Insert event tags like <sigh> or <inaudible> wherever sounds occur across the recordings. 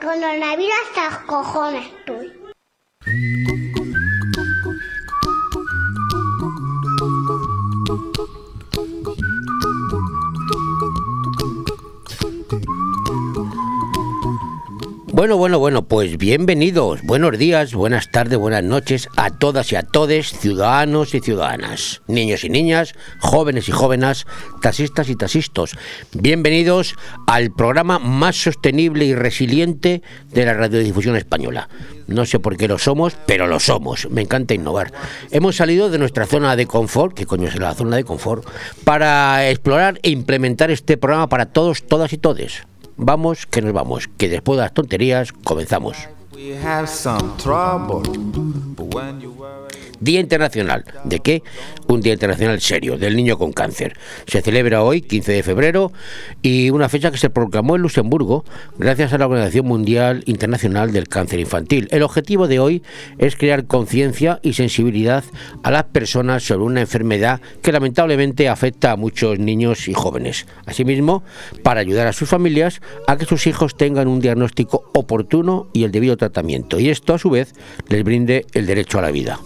coronavirus hasta los cojones estoy. Bueno, bueno, bueno, pues bienvenidos, buenos días, buenas tardes, buenas noches a todas y a todes, ciudadanos y ciudadanas, niños y niñas, jóvenes y jóvenes, taxistas y taxistas. Bienvenidos al programa más sostenible y resiliente de la radiodifusión española. No sé por qué lo somos, pero lo somos. Me encanta innovar. Hemos salido de nuestra zona de confort, que coño es la zona de confort, para explorar e implementar este programa para todos, todas y todes. Vamos, que nos vamos, que después de las tonterías comenzamos. Día Internacional. ¿De qué? Un Día Internacional serio, del niño con cáncer. Se celebra hoy, 15 de febrero, y una fecha que se proclamó en Luxemburgo gracias a la Organización Mundial Internacional del Cáncer Infantil. El objetivo de hoy es crear conciencia y sensibilidad a las personas sobre una enfermedad que lamentablemente afecta a muchos niños y jóvenes. Asimismo, para ayudar a sus familias a que sus hijos tengan un diagnóstico oportuno y el debido tratamiento, y esto a su vez les brinde el derecho a la vida.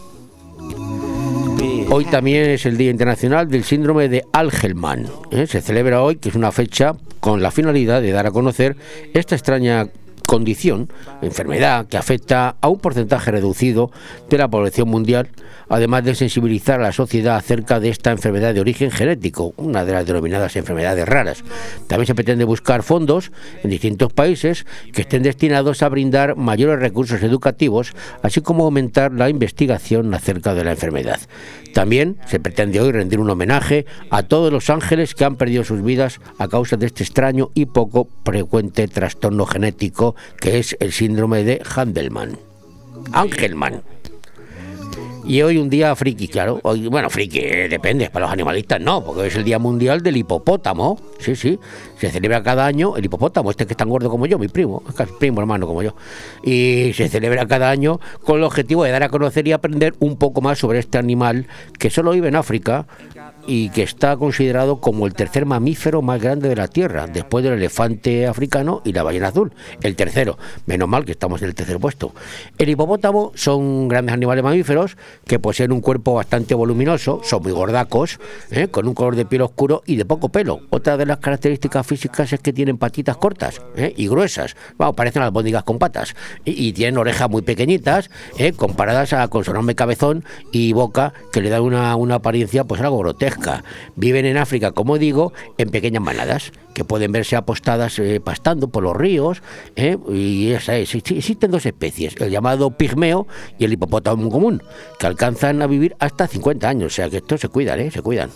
Hoy también es el Día Internacional del Síndrome de Algelman. ¿eh? Se celebra hoy, que es una fecha con la finalidad de dar a conocer esta extraña condición, enfermedad que afecta a un porcentaje reducido de la población mundial, además de sensibilizar a la sociedad acerca de esta enfermedad de origen genético, una de las denominadas enfermedades raras. También se pretende buscar fondos en distintos países que estén destinados a brindar mayores recursos educativos, así como aumentar la investigación acerca de la enfermedad. También se pretende hoy rendir un homenaje a todos los ángeles que han perdido sus vidas a causa de este extraño y poco frecuente trastorno genético que es el síndrome de Handelman. Y hoy un día friki, claro. Hoy, bueno, friki, eh, depende, para los animalistas no, porque es el Día Mundial del Hipopótamo. Sí, sí. Se celebra cada año el hipopótamo, este que es tan gordo como yo, mi primo, es casi primo hermano como yo. Y se celebra cada año con el objetivo de dar a conocer y aprender un poco más sobre este animal que solo vive en África y que está considerado como el tercer mamífero más grande de la Tierra, después del elefante africano y la ballena azul. El tercero, menos mal que estamos en el tercer puesto. El hipopótamo son grandes animales mamíferos que poseen un cuerpo bastante voluminoso, son muy gordacos, ¿eh? con un color de piel oscuro y de poco pelo. Otra de las características físicas es que tienen patitas cortas ¿eh? y gruesas, bueno, parecen albóndigas con patas, y, y tienen orejas muy pequeñitas, ¿eh? comparadas a, con su enorme cabezón y boca que le da una, una apariencia pues algo grotesca. Viven en África, como digo, en pequeñas manadas que pueden verse apostadas eh, pastando por los ríos. ¿eh? Y esa es, existen dos especies, el llamado pigmeo y el hipopótamo común, que alcanzan a vivir hasta 50 años. O sea que estos se cuidan, ¿eh? se cuidan.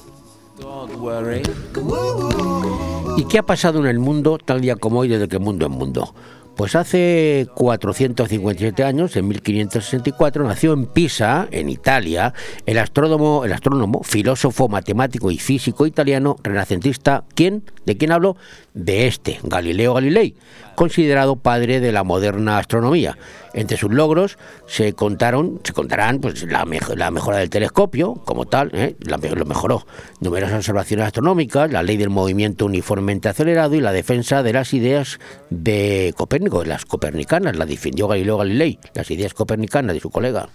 ¿Y qué ha pasado en el mundo tal día como hoy desde que mundo es mundo? Pues hace 457 años, en 1564, nació en Pisa, en Italia, el astrónomo, el astrónomo, filósofo, matemático y físico italiano renacentista. ¿Quién? ¿De quién hablo? De este, Galileo Galilei, considerado padre de la moderna astronomía. Entre sus logros se contaron, se contarán pues la, mejora del telescopio como tal, ¿eh? lo mejoró, numerosas observaciones astronómicas, la ley del movimiento uniformemente acelerado y la defensa de las ideas de Copérnico, las copernicanas, la defendió Galileo Galilei, las ideas copernicanas de su colega.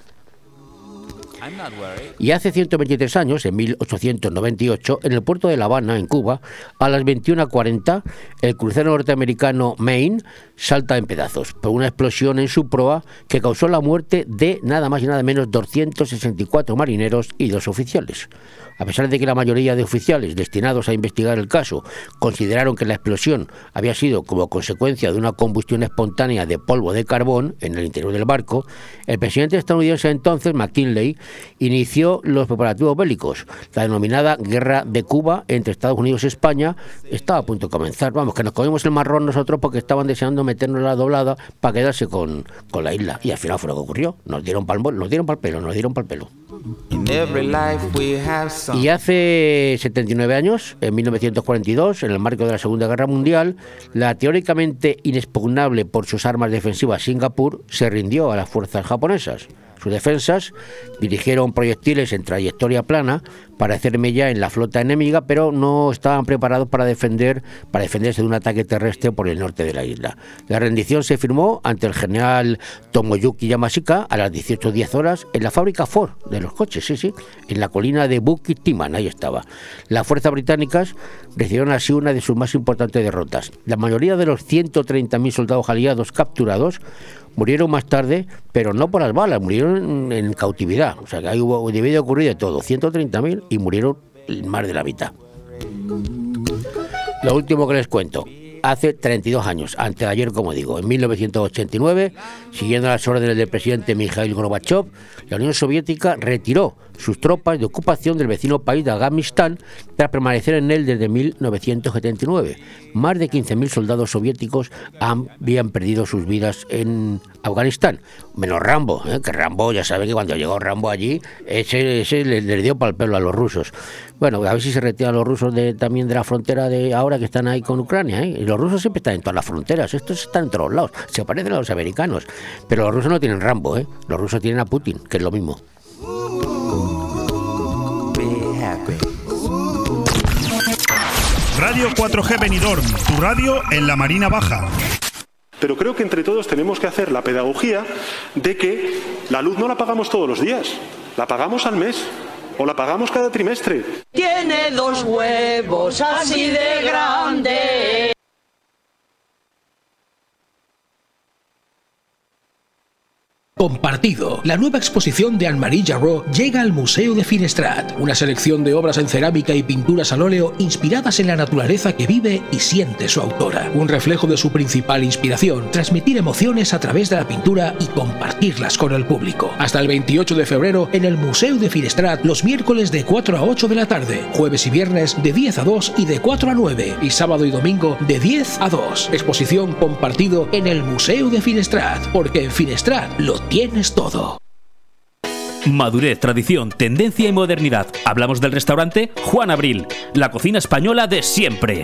Y hace 123 años, en 1898, en el puerto de La Habana, en Cuba, a las 21.40, el crucero norteamericano Maine salta en pedazos por una explosión en su proa que causó la muerte de nada más y nada menos 264 marineros y dos oficiales. A pesar de que la mayoría de oficiales destinados a investigar el caso consideraron que la explosión había sido como consecuencia de una combustión espontánea de polvo de carbón en el interior del barco, el presidente estadounidense entonces, McKinley, inició los preparativos bélicos. La denominada Guerra de Cuba entre Estados Unidos y España estaba a punto de comenzar. Vamos, que nos comimos el marrón nosotros porque estaban deseando meternos la doblada para quedarse con, con la isla. Y al final fue lo que ocurrió. Nos dieron pal, nos dieron pal pelo, nos dieron pal pelo. Y hace 79 años, en 1942, en el marco de la Segunda Guerra Mundial, la teóricamente inexpugnable por sus armas defensivas Singapur se rindió a las fuerzas japonesas. Sus defensas dirigieron proyectiles en trayectoria plana para hacer mella en la flota enemiga, pero no estaban preparados para defender para defenderse de un ataque terrestre por el norte de la isla. La rendición se firmó ante el general Tomoyuki Yamashika a las 18.10 horas en la fábrica Ford de los coches, sí, sí, en la colina de Bukit-Timan, ahí estaba. Las fuerzas británicas recibieron así una de sus más importantes derrotas. La mayoría de los 130.000 soldados aliados capturados murieron más tarde, pero no por las balas, murieron en, cautividad. O sea que ahí hubo, debió de ocurrir de todo, 130.000 y murieron más de la mitad. Lo último que les cuento, hace 32 años, antes ayer, como digo, en 1989, siguiendo las órdenes del presidente Mikhail Gorbachev, la Unión Soviética retiró sus tropas de ocupación del vecino país de Afganistán tras permanecer en él desde 1979. Más de 15.000 soldados soviéticos habían perdido sus vidas en Afganistán. Menos Rambo, ¿eh? que Rambo, ya sabe que cuando llegó Rambo allí, ese, ese le, dio para el pelo a los rusos. Bueno, a ver si se retiran los rusos de, también de la frontera de ahora que están ahí con Ucrania. ¿eh? Y los rusos siempre están en todas las fronteras, estos están en todos lados, se parecen a los americanos. Pero los rusos no tienen Rambo, ¿eh? los rusos tienen a Putin, que es lo mismo. Radio 4G Benidorm, tu radio en la Marina Baja. Pero creo que entre todos tenemos que hacer la pedagogía de que la luz no la pagamos todos los días, la pagamos al mes o la pagamos cada trimestre. Tiene dos huevos así de grandes. Compartido. La nueva exposición de Anne-Marie llega al Museo de Finestrat, una selección de obras en cerámica y pinturas al óleo inspiradas en la naturaleza que vive y siente su autora. Un reflejo de su principal inspiración, transmitir emociones a través de la pintura y compartirlas con el público. Hasta el 28 de febrero en el Museo de Finestrat, los miércoles de 4 a 8 de la tarde, jueves y viernes de 10 a 2 y de 4 a 9, y sábado y domingo de 10 a 2. Exposición compartido en el Museo de Finestrat, porque en Finestrat lo tienes todo. Madurez, tradición, tendencia y modernidad. Hablamos del restaurante Juan Abril, la cocina española de siempre.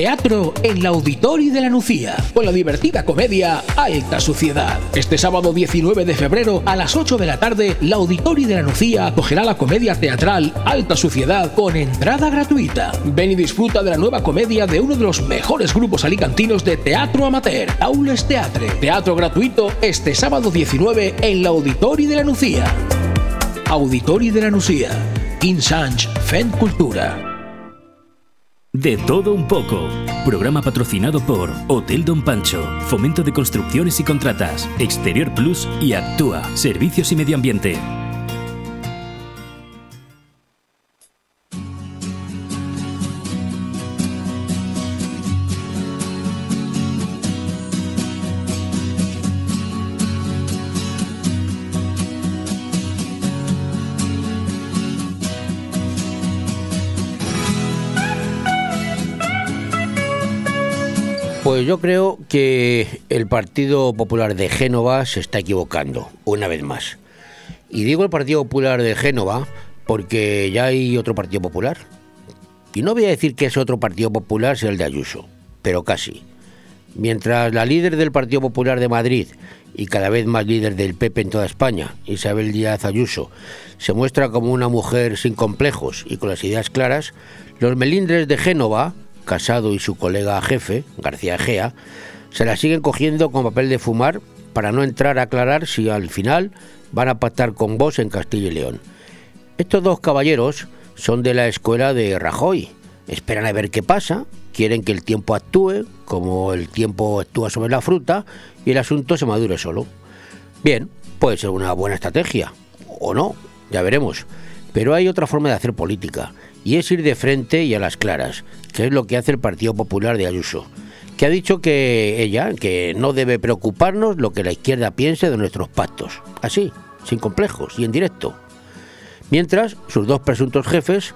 Teatro en la Auditori de la Nucía, con la divertida comedia Alta Suciedad. Este sábado 19 de febrero a las 8 de la tarde, la Auditori de la Nucía acogerá la comedia teatral Alta Suciedad con entrada gratuita. Ven y disfruta de la nueva comedia de uno de los mejores grupos alicantinos de teatro amateur, Aules Teatre. Teatro gratuito este sábado 19 en la Auditori de la Nucía. Auditori de la Nucía. Insanch Fent Cultura. De todo un poco. Programa patrocinado por Hotel Don Pancho, Fomento de Construcciones y Contratas, Exterior Plus y Actúa, Servicios y Medio Ambiente. Yo creo que el Partido Popular de Génova se está equivocando, una vez más. Y digo el Partido Popular de Génova porque ya hay otro Partido Popular. Y no voy a decir que ese otro Partido Popular sea el de Ayuso, pero casi. Mientras la líder del Partido Popular de Madrid y cada vez más líder del PP en toda España, Isabel Díaz Ayuso, se muestra como una mujer sin complejos y con las ideas claras, los melindres de Génova Casado y su colega jefe, García Egea, se la siguen cogiendo con papel de fumar para no entrar a aclarar si al final van a pactar con vos en Castilla y León. Estos dos caballeros son de la escuela de Rajoy. Esperan a ver qué pasa, quieren que el tiempo actúe, como el tiempo actúa sobre la fruta, y el asunto se madure solo. Bien, puede ser una buena estrategia, o no, ya veremos. Pero hay otra forma de hacer política, y es ir de frente y a las claras, que es lo que hace el Partido Popular de Ayuso, que ha dicho que ella, que no debe preocuparnos lo que la izquierda piense de nuestros pactos, así, sin complejos y en directo. Mientras, sus dos presuntos jefes,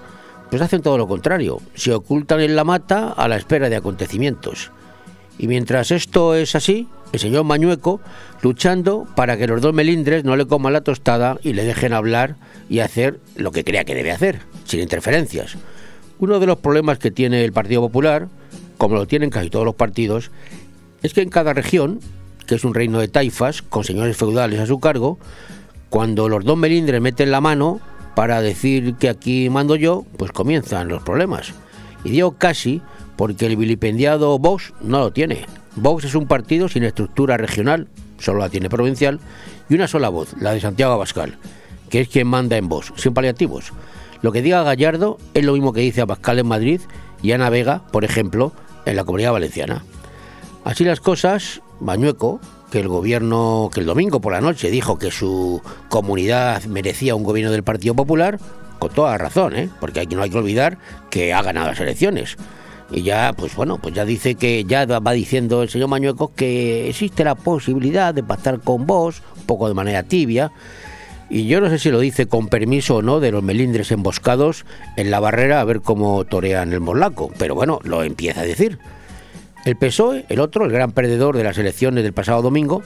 pues hacen todo lo contrario, se ocultan en la mata a la espera de acontecimientos. Y mientras esto es así, el señor Mañueco luchando para que los dos melindres no le coman la tostada y le dejen hablar y hacer lo que crea que debe hacer, sin interferencias. Uno de los problemas que tiene el Partido Popular, como lo tienen casi todos los partidos, es que en cada región, que es un reino de taifas, con señores feudales a su cargo, cuando los dos melindres meten la mano para decir que aquí mando yo, pues comienzan los problemas. Y digo casi porque el vilipendiado Vox no lo tiene. Vox es un partido sin estructura regional, solo la tiene provincial, y una sola voz, la de Santiago Abascal, que es quien manda en Vox, sin paliativos. Lo que diga Gallardo es lo mismo que dice Abascal en Madrid y Ana Vega, por ejemplo, en la Comunidad Valenciana. Así las cosas, Bañueco, que el gobierno, que el domingo por la noche dijo que su comunidad merecía un gobierno del Partido Popular, con toda razón, ¿eh? porque no hay que olvidar que ha ganado las elecciones. Y ya, pues bueno, pues ya dice que ya va diciendo el señor Mañueco que existe la posibilidad de pactar con vos, un poco de manera tibia. Y yo no sé si lo dice con permiso o no de los melindres emboscados en la barrera a ver cómo torean el morlaco. Pero bueno, lo empieza a decir. El PSOE, el otro, el gran perdedor de las elecciones del pasado domingo,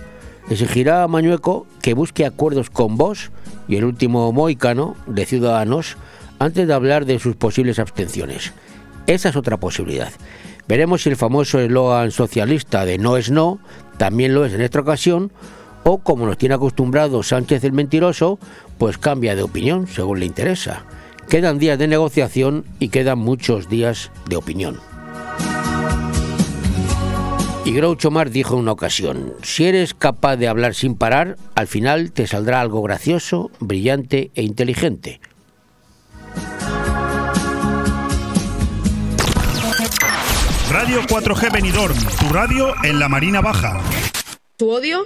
exigirá a Mañueco que busque acuerdos con vos y el último moicano de Ciudadanos antes de hablar de sus posibles abstenciones. Esa es otra posibilidad. Veremos si el famoso eslogan socialista de no es no también lo es en esta ocasión o como nos tiene acostumbrado Sánchez el mentiroso, pues cambia de opinión según le interesa. Quedan días de negociación y quedan muchos días de opinión. Y Groucho Marx dijo en una ocasión, si eres capaz de hablar sin parar, al final te saldrá algo gracioso, brillante e inteligente. Radio 4G Benidorm, tu radio en la Marina Baja. Tu odio,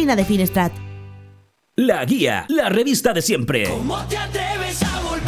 Marina de Finestrat. La Guía, la revista de siempre.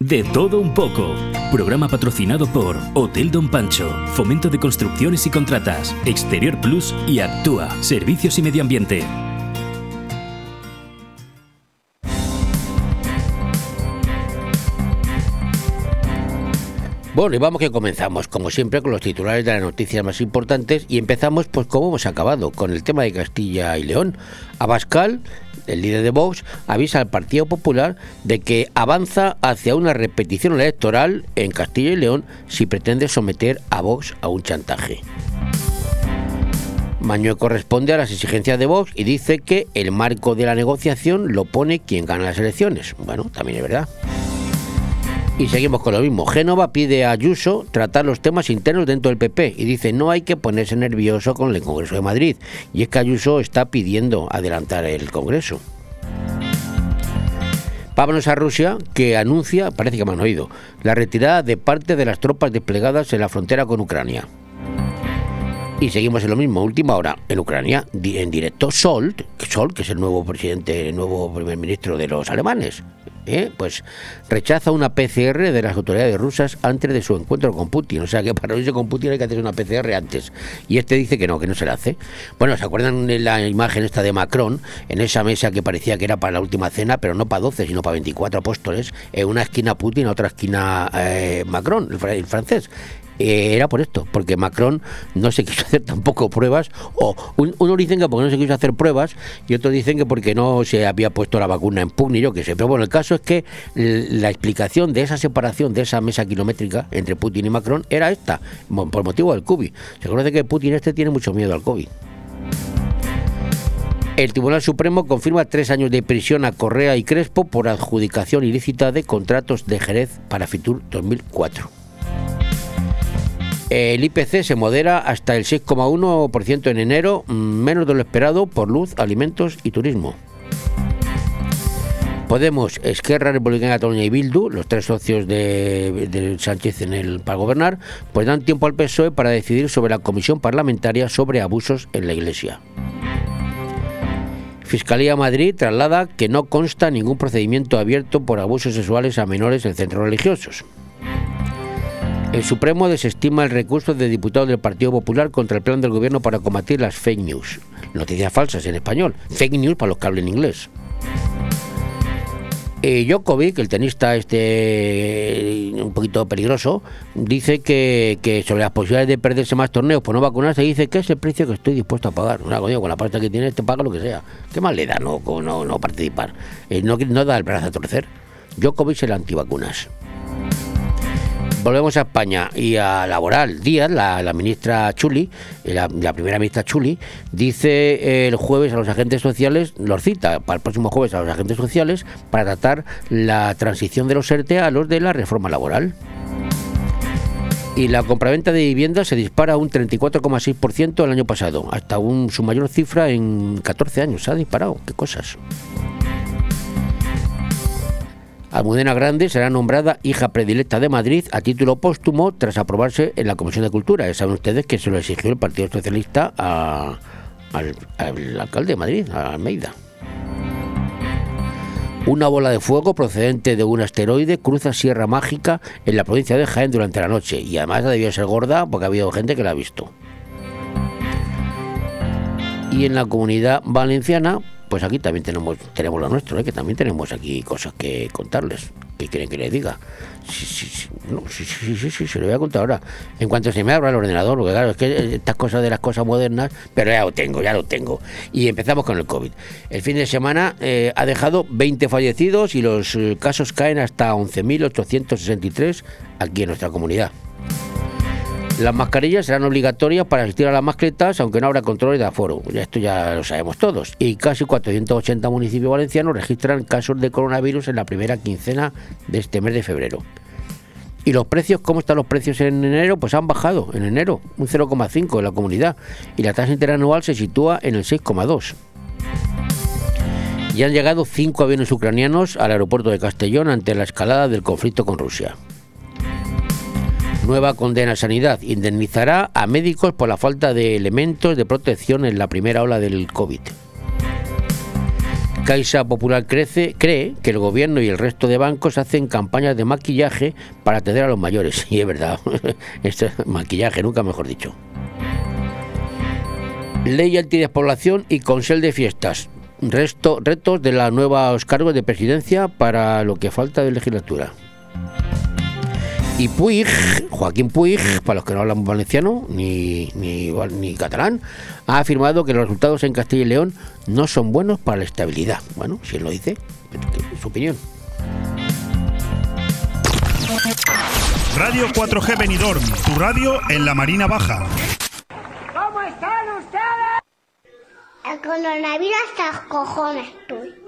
De todo un poco. Programa patrocinado por Hotel Don Pancho, Fomento de Construcciones y Contratas, Exterior Plus y Actúa, Servicios y Medio Ambiente. Bueno, y vamos que comenzamos, como siempre, con los titulares de las noticias más importantes y empezamos, pues como hemos acabado, con el tema de Castilla y León. Abascal, el líder de Vox, avisa al Partido Popular de que avanza hacia una repetición electoral en Castilla y León si pretende someter a Vox a un chantaje. Mañueco corresponde a las exigencias de Vox y dice que el marco de la negociación lo pone quien gana las elecciones. Bueno, también es verdad. Y seguimos con lo mismo. Génova pide a Ayuso tratar los temas internos dentro del PP y dice no hay que ponerse nervioso con el Congreso de Madrid. Y es que Ayuso está pidiendo adelantar el Congreso. Vámonos a Rusia, que anuncia, parece que me han oído, la retirada de parte de las tropas desplegadas en la frontera con Ucrania. Y seguimos en lo mismo, última hora, en Ucrania, en directo, Sol, Sol, que es el nuevo presidente, el nuevo primer ministro de los alemanes, ¿eh? pues rechaza una PCR de las autoridades rusas antes de su encuentro con Putin. O sea que para irse con Putin hay que hacer una PCR antes. Y este dice que no, que no se la hace. Bueno, ¿se acuerdan de la imagen esta de Macron en esa mesa que parecía que era para la última cena, pero no para 12, sino para 24 apóstoles? En una esquina Putin, en otra esquina eh, Macron, el francés. Eh, era por esto, porque Macron no se quiso <laughs> hacer tampoco pruebas, o unos dicen que porque no se quiso hacer pruebas y otros dicen que porque no se había puesto la vacuna en pugni, yo qué sé. Pero bueno, el caso es que la explicación de esa separación, de esa mesa kilométrica entre Putin y Macron era esta, por motivo del COVID. Se conoce que Putin este tiene mucho miedo al COVID. El Tribunal Supremo confirma tres años de prisión a Correa y Crespo por adjudicación ilícita de contratos de Jerez para Fitur 2004. El IPC se modera hasta el 6,1% en enero, menos de lo esperado por luz, alimentos y turismo. Podemos, Esquerra Republicana Cataluña y Bildu, los tres socios de, Sánchez en el, para gobernar, pues dan tiempo al PSOE para decidir sobre la comisión parlamentaria sobre abusos en la Iglesia. Fiscalía Madrid traslada que no consta ningún procedimiento abierto por abusos sexuales a menores en centros religiosos. El Supremo desestima el recurso de diputados del Partido Popular contra el plan del gobierno para combatir las fake news. Noticias falsas en español. Fake news para los que hablen inglés. Eh, Djokovic, el tenista este un poquito peligroso, dice que, sobre las posibilidades de perderse más torneos por no vacunarse, dice que es el precio que estoy dispuesto a pagar. Una con la pasta que tiene, te paga lo que sea. ¿Qué más le da no, no, no participar? Eh, no, no da el brazo a torcer. Djokovic es el antivacunas volvemos a España y a Laboral. Díaz, la, ministra Chuli, eh, la, primera ministra Chuli, dice eh, el jueves a los agentes sociales, los cita para el próximo jueves a los agentes sociales para tratar la transición de los ERTE a los de la reforma laboral. Y la compraventa de viviendas se dispara un 34,6% el año pasado, hasta un, su mayor cifra en 14 años. Se ha disparado, qué cosas. Almudena Grande será nombrada hija predilecta de Madrid a título póstumo tras aprobarse en la Comisión de Cultura. Saben ustedes que se lo exigió el Partido Socialista al, alcalde de Madrid, a Almeida. Una bola de fuego procedente de un asteroide cruza Sierra Mágica en la provincia de Jaén durante la noche y además debió ser gorda porque ha habido gente que la ha visto. Y en la comunidad valenciana pues aquí también tenemos tenemos lo nuestro, ¿eh? que también tenemos aquí cosas que contarles. ¿Qué quieren que les diga? Sí, sí, sí, sí, sí, sí, se lo voy a contar ahora. En cuanto se me abra el ordenador, porque claro, es que estas cosas de las cosas modernas, pero ya lo tengo, ya lo tengo. Y empezamos con el COVID. El fin de semana eh, ha dejado 20 fallecidos y los eh, casos caen hasta 11.863 aquí en nuestra comunidad. Las mascarillas serán obligatorias para asistir a las mascletas, aunque no habrá controles de aforo. Esto ya lo sabemos todos. Y casi 480 municipios valencianos registran casos de coronavirus en la primera quincena de este mes de febrero. ¿Y los precios? ¿Cómo están los precios en enero? Pues han bajado en enero, un 0,5 en la comunidad. Y la tasa interanual se sitúa en el 6,2. Y han llegado cinco aviones ucranianos al aeropuerto de Castellón ante la escalada del conflicto con Rusia. Nueva condena a Sanidad. Indemnizará a médicos por la falta de elementos de protección en la primera ola del COVID. Caixa Popular crece, cree que el gobierno y el resto de bancos hacen campañas de maquillaje para atender a los mayores. <laughs> Y es verdad, <laughs> esto es maquillaje, nunca mejor dicho. Ley antidespoblación y consel de fiestas. Resto, retos de los nuevos cargos de presidencia para lo que falta de legislatura. Y Puig, Joaquín Puig, para los que no hablan valenciano ni, ni, ni catalán, ha afirmado que los resultados en Castilla y León no son buenos para la estabilidad. Bueno, si él lo dice, es su opinión. Radio 4G Benidorm, tu radio en la Marina Baja. ¿Cómo están ustedes? El coronavirus hasta cojones, tú.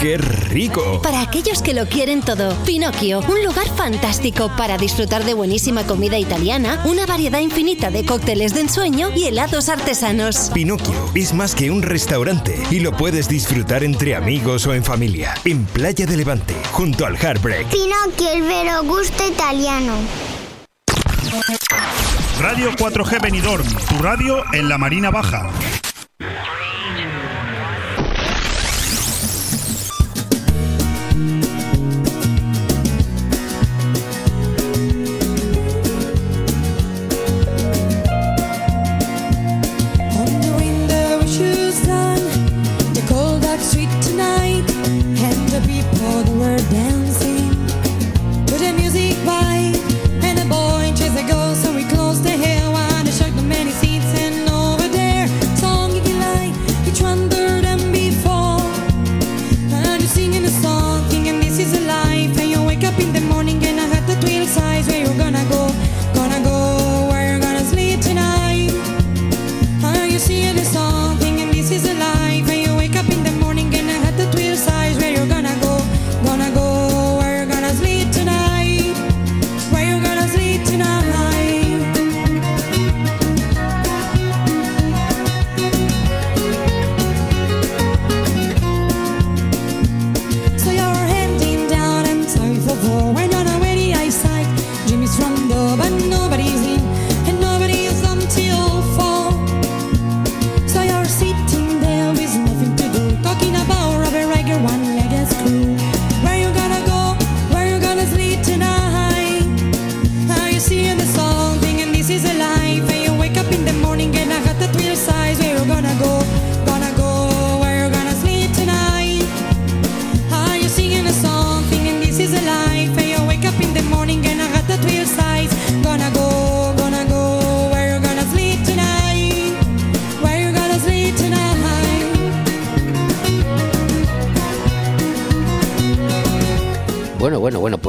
¡Qué rico! Para aquellos que lo quieren todo, Pinocchio, un lugar fantástico para disfrutar de buenísima comida italiana, una variedad infinita de cócteles de ensueño y helados artesanos. Pinocchio es más que un restaurante y lo puedes disfrutar entre amigos o en familia. En Playa de Levante, junto al Heartbreak. Pinocchio, el vero gusto italiano. Radio 4G Benidorm, tu radio en la Marina Baja.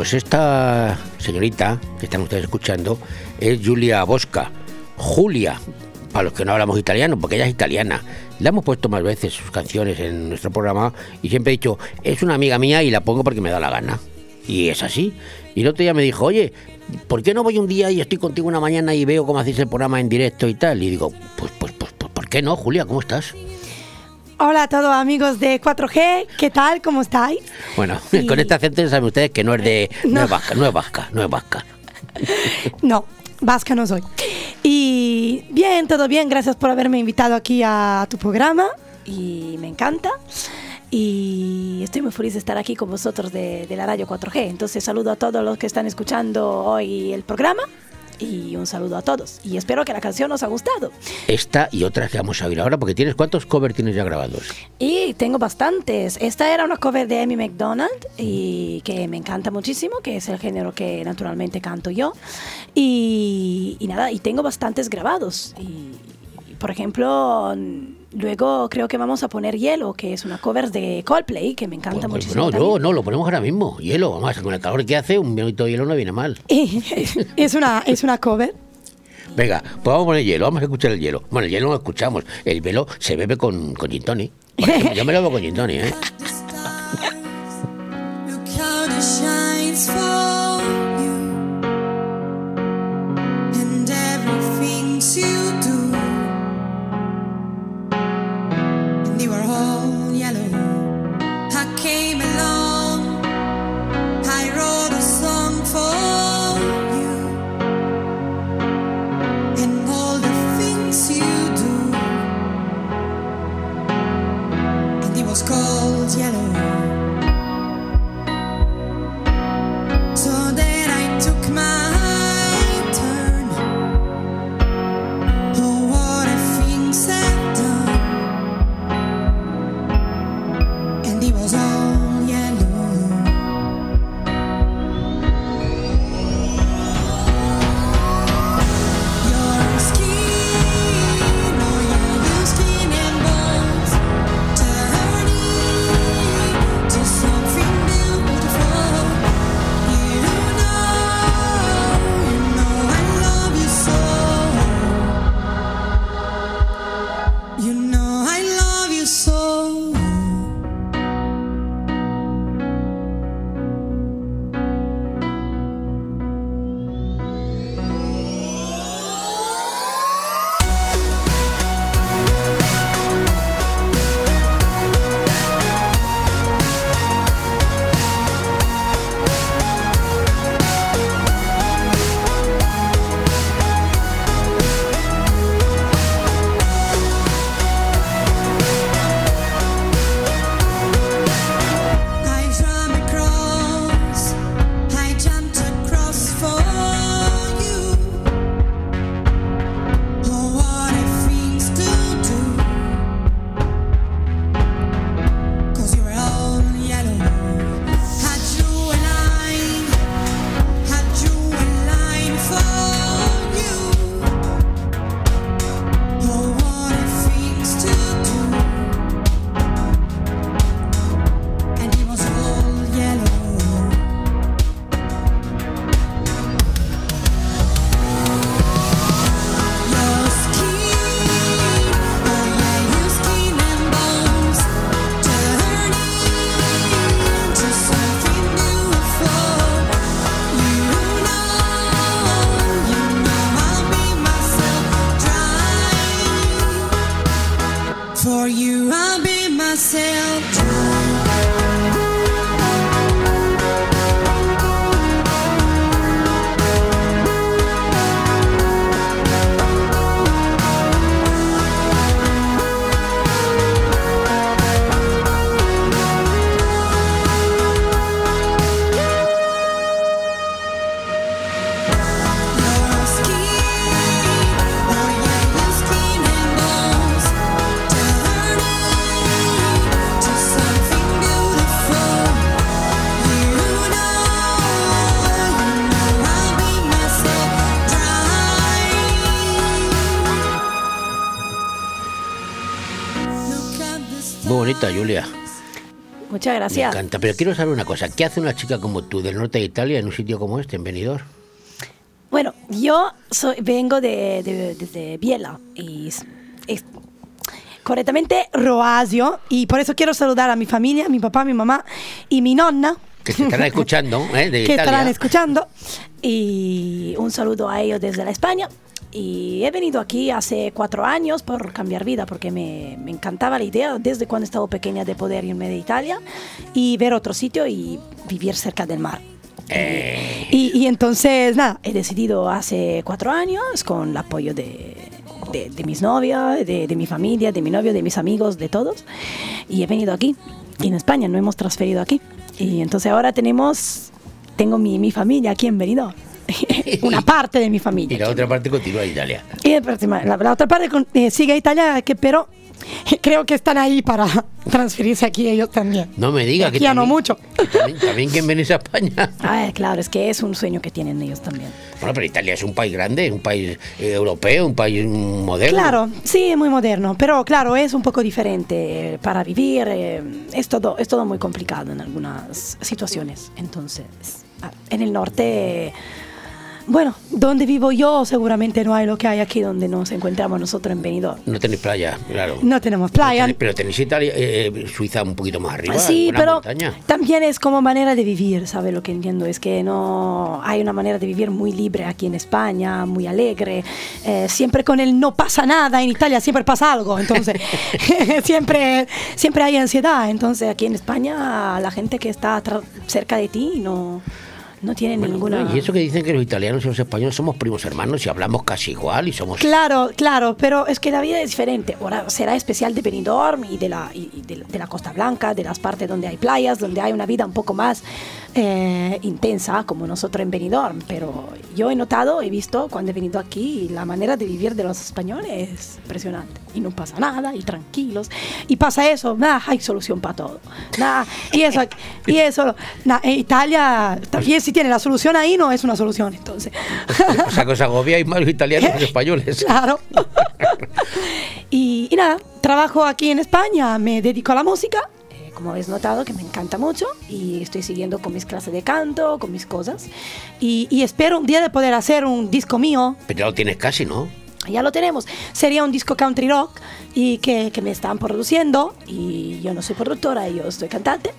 Pues esta señorita que están ustedes escuchando es Julia Bosca. Julia, para los que no hablamos italiano, porque ella es italiana. Le hemos puesto más veces sus canciones en nuestro programa y siempre he dicho, es una amiga mía y la pongo porque me da la gana. Y es así. Y el otro día me dijo, oye, ¿por qué no voy un día y estoy contigo una mañana y veo cómo hacéis el programa en directo y tal? Y digo, pues, pues, pues, pues ¿por qué no, Julia? ¿Cómo estás? Hola a todos amigos de 4G, ¿qué tal? ¿Cómo estáis? Bueno, con este acento ya saben ustedes que no es de... <laughs> No, es vasca, no es vasca, no es vasca. <laughs> No, vasca no soy. Y bien, todo bien, gracias por haberme invitado aquí a tu programa y me encanta. Y estoy muy feliz de estar aquí con vosotros de, de la radio 4G. Entonces saludo a todos los que están escuchando hoy el programa y un saludo a todos. Y espero que la canción os ha gustado. Esta y otras que vamos a oír ahora, porque tienes cuántos covers tienes ya grabados. Y tengo bastantes. Esta era una cover de Amy McDonald y que me encanta muchísimo, que es el género que naturalmente canto yo. Y, y nada, y tengo bastantes grabados. Y, y, por ejemplo, luego creo que vamos a poner Hielo, que es una cover de Coldplay, que me encanta Pues, muchísimo. no, no, no, lo ponemos ahora mismo. Hielo, vamos, con el calor que hace, un minuto de hielo no viene mal. <laughs> es, una, es una cover. Venga, pues vamos a poner hielo, vamos a escuchar el hielo. Bueno, el hielo no lo escuchamos, el hielo se bebe con, con gin tonic. Ejemplo, yo me lo bebo con gin tonic, ¿eh? <laughs> you are all bonita, Julia. Muchas Me gracias. encanta. Pero quiero saber una cosa. ¿Qué hace una chica como tú del norte de Italia en un sitio como este, en Benidorm? Bueno, yo soy, vengo de, de, desde Biela y es, es correctamente Roasio y por eso quiero saludar a mi familia, mi papá, mi mamá y mi nonna Que te estarán escuchando, ¿eh? <laughs> De que Italia. estarán escuchando y un saludo a ellos desde la España. Y he venido aquí hace cuatro años por cambiar vida, porque me, me encantaba la idea desde cuando estaba pequeña de poder irme de Italia y ver otro sitio y vivir cerca del mar. Eh, Y, y entonces, nada, he decidido hace cuatro años, con el apoyo de, de, de mis novias, de, de mi familia, de mi novio, de mis amigos, de todos, y he venido aquí. Y en España no hemos transferido aquí. Y entonces ahora tenemos, tengo mi, mi familia aquí en Benidorm. <laughs> Una parte de mi familia. Y la otra parte continúa en Italia. Y la, la- otra parte con- eh, sigue a Italia, que, pero creo que están ahí para <laughs> transferirse aquí ellos también. No me digas que ya no también- mucho. También, también quieren venirse a España. Ah, claro, es que es un sueño que tienen ellos también. Bueno, pero Italia es un país grande, un país eh, europeo, un país moderno. Claro, sí, es muy moderno, pero claro, es un poco diferente para vivir, eh, es, todo, es todo muy complicado en algunas situaciones. Entonces, ah, en el norte, bueno, donde vivo yo seguramente no hay lo que hay aquí donde nos encontramos nosotros en Benidorm. No tenéis playa, claro. No tenemos playa, Tenéis- pero tenéis Italia, eh, Suiza un poquito más arriba. Sí, pero montaña. también es como manera de vivir, ¿sabe? Lo que entiendo es que no hay una manera de vivir muy libre aquí en España, muy alegre, eh, siempre con el no pasa nada, en Italia siempre pasa algo, entonces <laughs> <laughs> siempre, siempre hay ansiedad, entonces aquí en España la gente que está cerca de ti no, no tiene ninguna... Y eso que dicen que los italianos y los españoles somos primos hermanos y hablamos casi igual y somos... Claro, claro, pero es que la vida es diferente. Ahora será especial de Benidorm y de la, y de, de la Costa Blanca, de las partes donde hay playas, donde hay una vida un poco más eh, intensa, como nosotros en Benidorm. Pero yo he notado, he visto cuando he venido aquí, la manera de vivir de los españoles es impresionante. Y no pasa nada, y tranquilos. Y pasa eso, nada, hay solución para todo. Nada, y eso, y eso, nada, en Italia también si tiene la solución ahí, no es una solución, entonces. O sea, que os agobiáis más los italianos que los españoles. <laughs> Claro. <laughs> y, y nada, trabajo aquí en España, me dedico a la música, eh, como habéis notado, que me encanta mucho, y estoy siguiendo con mis clases de canto, con mis cosas, y, y espero un día de poder hacer un disco mío. Pero ya lo tienes casi, ¿no? Ya lo tenemos. Sería un disco country rock y que, que me están produciendo. Y yo no soy productora, yo soy cantante.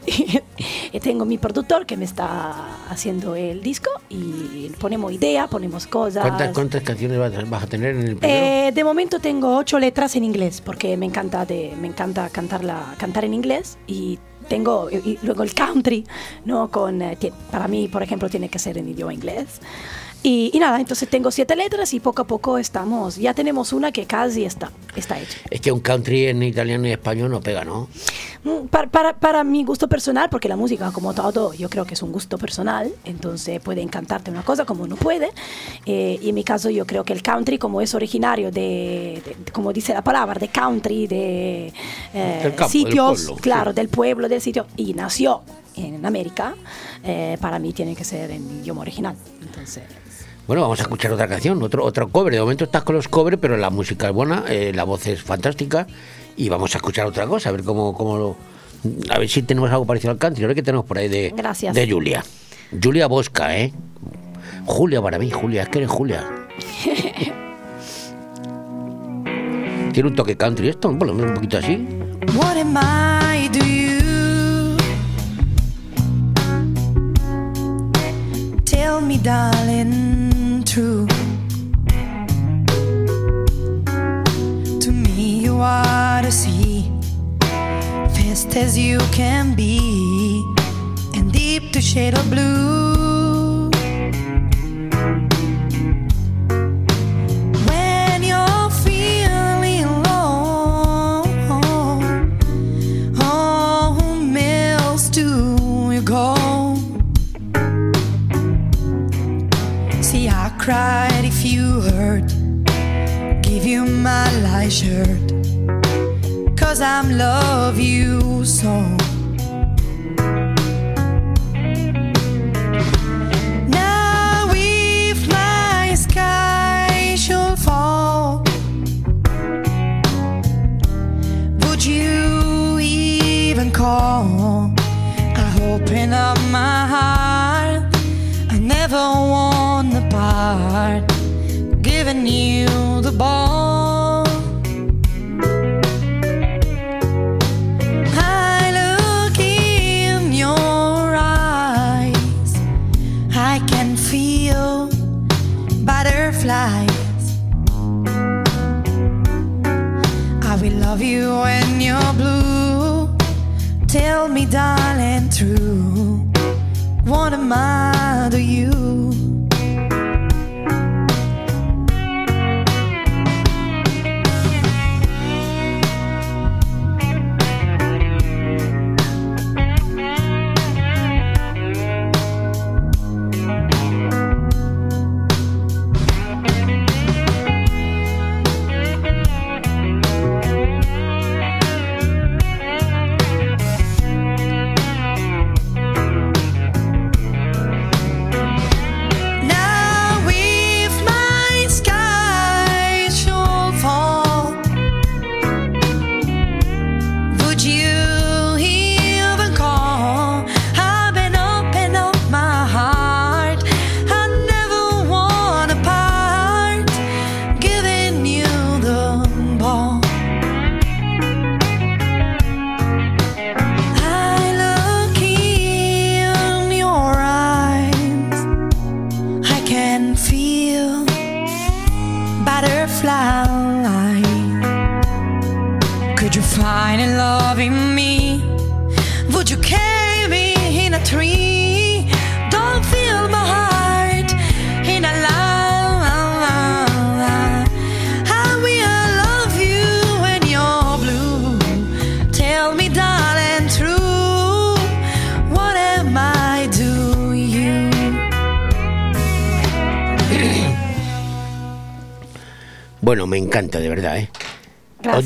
y <laughs> tengo mi productor que me está haciendo el disco. Y ponemos idea, ponemos cosas. ¿Cuántas, cuántas canciones vas a tener en el primero? Eh, de momento tengo ocho letras en inglés porque me encanta, de, me encanta cantarla, cantar en inglés y tengo y, luego el country, ¿no? Con, eh, para mí, por ejemplo, tiene que ser en idioma inglés. Y, y nada, entonces tengo siete letras y poco a poco estamos, ya tenemos una que casi está, está hecha. Es que un country en italiano y español no pega, ¿no? Mm, Para, para, para mi gusto personal, porque la música, como todo, yo creo que es un gusto personal, entonces puede encantarte una cosa como no puede. Eh, y en mi caso, yo creo que el country, como es originario de, de- como dice la palabra, de country, de eh, Del campo, del sitios, pueblo, claro, sí. del pueblo, del sitio, y nació en América, eh, para mí tiene que ser en idioma original. Entonces, Bueno, vamos a escuchar otra canción, otro, otro cover. De momento estás con los covers, pero la música es buena, eh, la voz es fantástica. Y vamos a escuchar otra cosa, a ver cómo, cómo lo- A ver si tenemos algo parecido al country. A ver qué tenemos por ahí de, Gracias. de Julia. Julia Bosca, ¿eh? Julia para mí, Julia, es que eres Julia. <laughs> Tiene un toque country esto, bueno, un poquito así. What am I you? Tell me, darling, true. To me, you are the sea, fast as you can be, and deep to shade of blue. cried if you hurt. Give you my life shirt. Cause I'm love you so. Now if my sky should fall, would you even call? I open up my heart. I never want heart, giving you the ball. I look in your eyes, I can feel butterflies. I will love you when you're blue. Tell me, darling, true. What am I?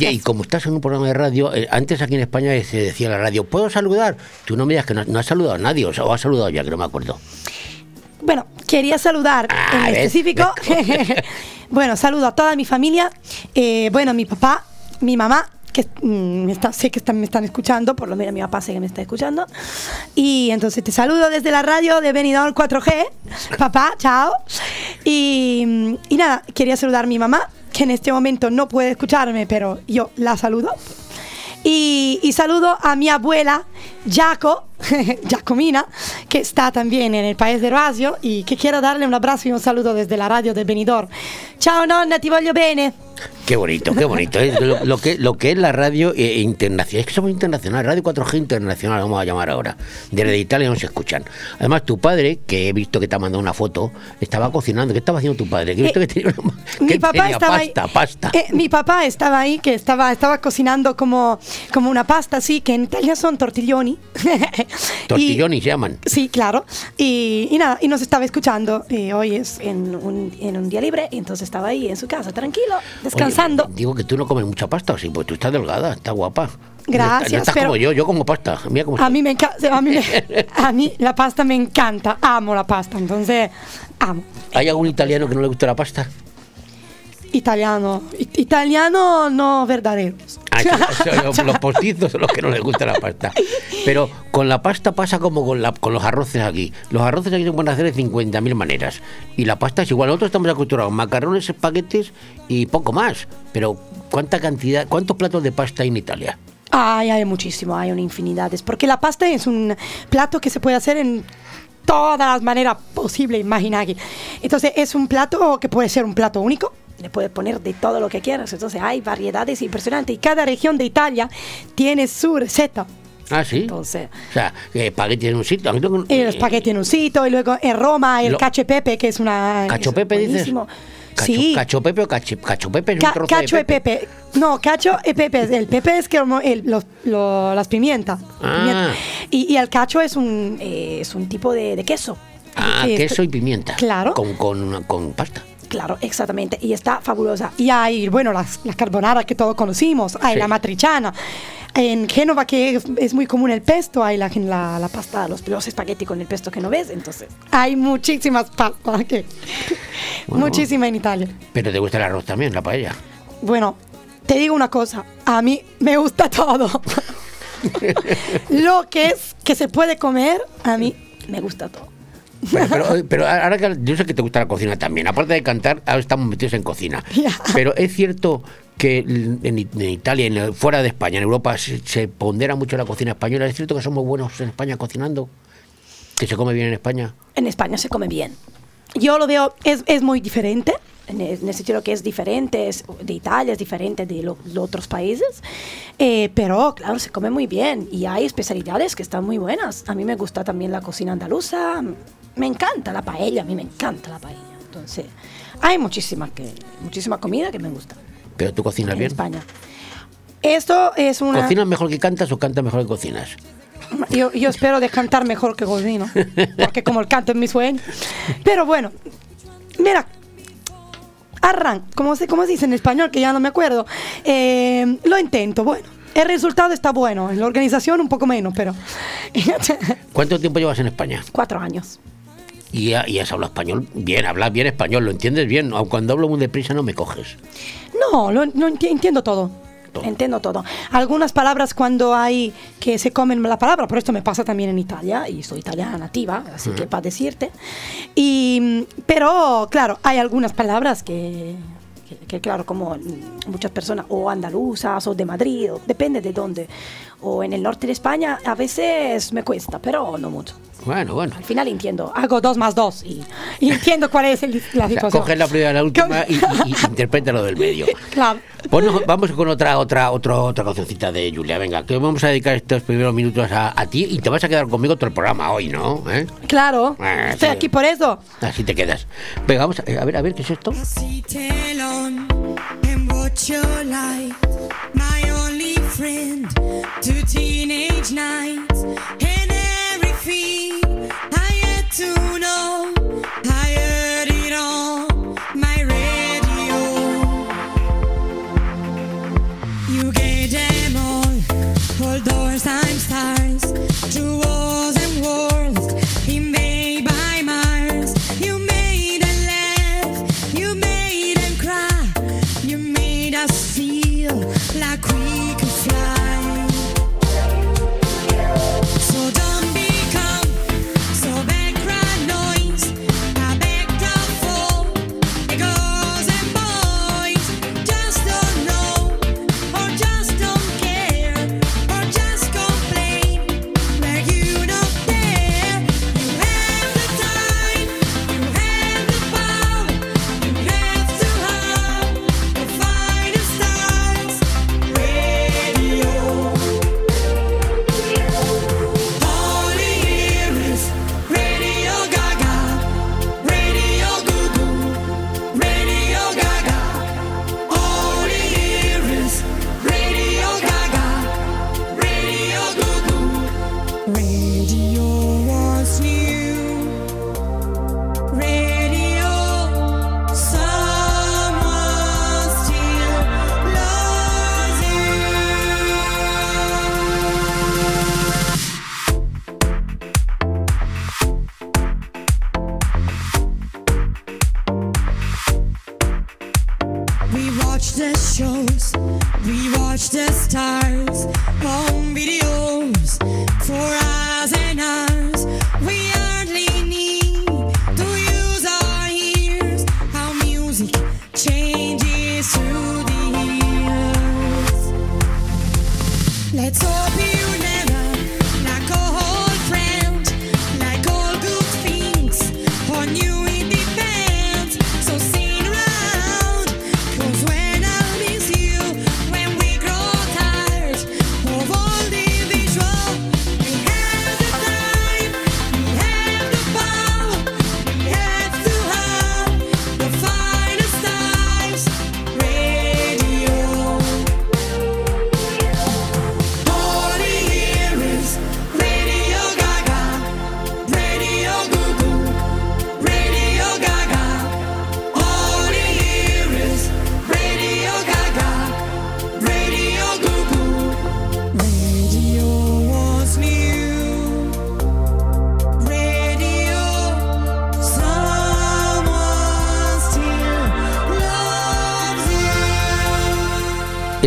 Oye, y como estás en un programa de radio, eh, antes aquí en España se decía en la radio, ¿puedo saludar? Tú no me digas que no, no has saludado a nadie, o sea, o has saludado ya, que no me acuerdo. Bueno, quería saludar en ¿ves? específico. <laughs> <laughs> bueno, saludo a toda mi familia. Eh, bueno, mi papá, mi mamá, que mm, está- sé que me están escuchando, por lo menos mi papá sé que me está escuchando. Y entonces te saludo desde la radio de Benidorm 4G. Papá, chao. Y, mm, y nada, quería saludar a mi mamá, que en este momento no puede escucharme, pero yo la saludo. Y, y saludo a mi abuela, Jaco, <laughs> Giacomina, que está también en el país de Roasio y que quiero darle un abrazo y un saludo desde la radio de Benidorm. Ciao nonna, ti voglio bene. Qué bonito, qué bonito. ¿eh? Lo, lo que, lo que es la radio eh, internacional. Es que somos internacional, Radio 4G internacional, vamos a llamar ahora. Desde Italia nos escuchan. Además, tu padre, que he visto que te ha mandado una foto, estaba cocinando. ¿Qué estaba haciendo tu padre? Que he visto que tenía, una- Mi que papá tenía estaba pasta, ahí. pasta. Eh, mi papá estaba ahí, que estaba, estaba cocinando como, como una pasta, así, que en Italia son <laughs> tortiglioni. Y- llaman. Sí, claro. Y, y nada, y nos estaba escuchando. Y hoy es en un, en un día libre, y entonces estaba ahí en su casa, tranquilo, descansando. Oye, digo que tú no comes mucha pasta, sí, pues tú estás delgada, estás guapa. Gracias, No estás pero- como yo, yo como pasta. Mira cómo a mí me a mí, me- <laughs> a mí la pasta me encanta, amo la pasta, entonces amo. ¿Hay algún italiano que no le guste la pasta? Italiano, it- italiano no verdadero. Ah, los, <laughs> los postizos son los que no les gusta la pasta. Pero con la pasta pasa como con, la, con los arroces aquí. Los arroces aquí se pueden hacer de 50.000 maneras. Y la pasta es igual. Nosotros estamos acostumbrados a macarrones, espaguetes y poco más. Pero ¿cuánta cantidad, cuántos platos de pasta hay en Italia? Ay, hay muchísimo, hay una infinidad. Es porque la pasta es un plato que se puede hacer en todas las maneras posibles, imaginables. Entonces es un plato que puede ser un plato único. Le puedes poner de todo lo que quieras. Entonces hay variedades impresionantes. Y cada región de Italia tiene su receta. Ah, sí. Entonces, O sea, eh, espagueti en un sitio. el espagueti en un sitio. Y luego en Roma el Lo- cacio e pepe, que es una... ¿Cacho pepe dices? Cacho, sí. cacho pepe o cachi- cacho pepe es un Ca- trozo cacho de y pepe. No, cacho y pepe. El pepe es como el- los- lo- las pimientas. Ah. Pimienta. Y, y el cacho es un, eh, es un tipo de, de queso. Ah, Eh, queso y pimienta. Claro. Con, con, con pasta. Claro, exactamente. Y está fabulosa. Y hay, bueno, las, las carbonara que todos conocimos. Hay Sí. la matriciana. En Génova, que es, es muy común el pesto, hay la, la, la pasta, los, los espagueti con el pesto que no ves. Entonces, hay muchísimas pastas. que- <laughs> Bueno. Muchísima en Italia. Pero te gusta el arroz también, la paella. Bueno, te digo una cosa, a mí me gusta todo. <laughs> <laughs> Lo que es que se puede comer, a mí me gusta todo. Pero, pero, pero ahora que yo sé que te gusta la cocina también. Aparte de cantar, ahora estamos metidos en cocina. Pero es cierto que en, en Italia, en el- fuera de España, en Europa, se, se pondera mucho la cocina española. Es cierto que somos buenos en España cocinando. Que se come bien en España. En España se come bien. Yo lo veo, es, es muy diferente. en, ese sentido que es diferente es- de Italia, es diferente de lo- los otros países, Eh, pero claro, se come muy bien y hay especialidades que están muy buenas. A mí me gusta también la cocina andaluza, me encanta la paella, a mí me encanta la paella. Entonces, hay muchísima, que, muchísima comida que me gusta Pero tú cocinas en bien. España. Esto es una... ¿Cocinas mejor que cantas o cantas mejor que cocinas? Yo, yo espero de cantar mejor que cocino, porque como el canto es mi sueño. Pero bueno, mira, arran, como se, cómo se dice en español, que ya no me acuerdo. Eh, lo intento, bueno. El resultado está bueno, en la organización un poco menos, pero ¿Cuánto tiempo llevas en España? cuatro años. Y, y has hablado español bien, hablas bien español, lo entiendes bien. Aun cuando hablo muy deprisa no me coges. No, lo, enti- entiendo todo. Entiendo todo. Algunas palabras cuando hay que se comen la palabra, por esto me pasa también en Italia, y soy italiana nativa, así que para decirte. Y, pero, claro, hay algunas palabras que, que, que, claro, como muchas personas, o andaluzas, o de Madrid, o depende de dónde, o en el norte de España, a veces me cuesta, pero no mucho. Bueno, bueno. Al final entiendo, hago dos más dos y, y entiendo cuál es el- la <laughs> O sea, situación. coges la primera y la última y, y, y <laughs> interpreta lo del medio. Claro. Bueno, vamos con otra otra otra otra cancioncita de Julia. Venga, que vamos a dedicar estos primeros minutos a, a ti y te vas a quedar conmigo todo el programa hoy, ¿no? ¿Eh? Claro, Ah, estoy sí. aquí por eso. Así te quedas. Venga, vamos a, a ver, a ver, ¿qué es esto? Friend to teenage nights and everything I had to know. I heard it on my radio. You gave them all, all doors and stars, through walls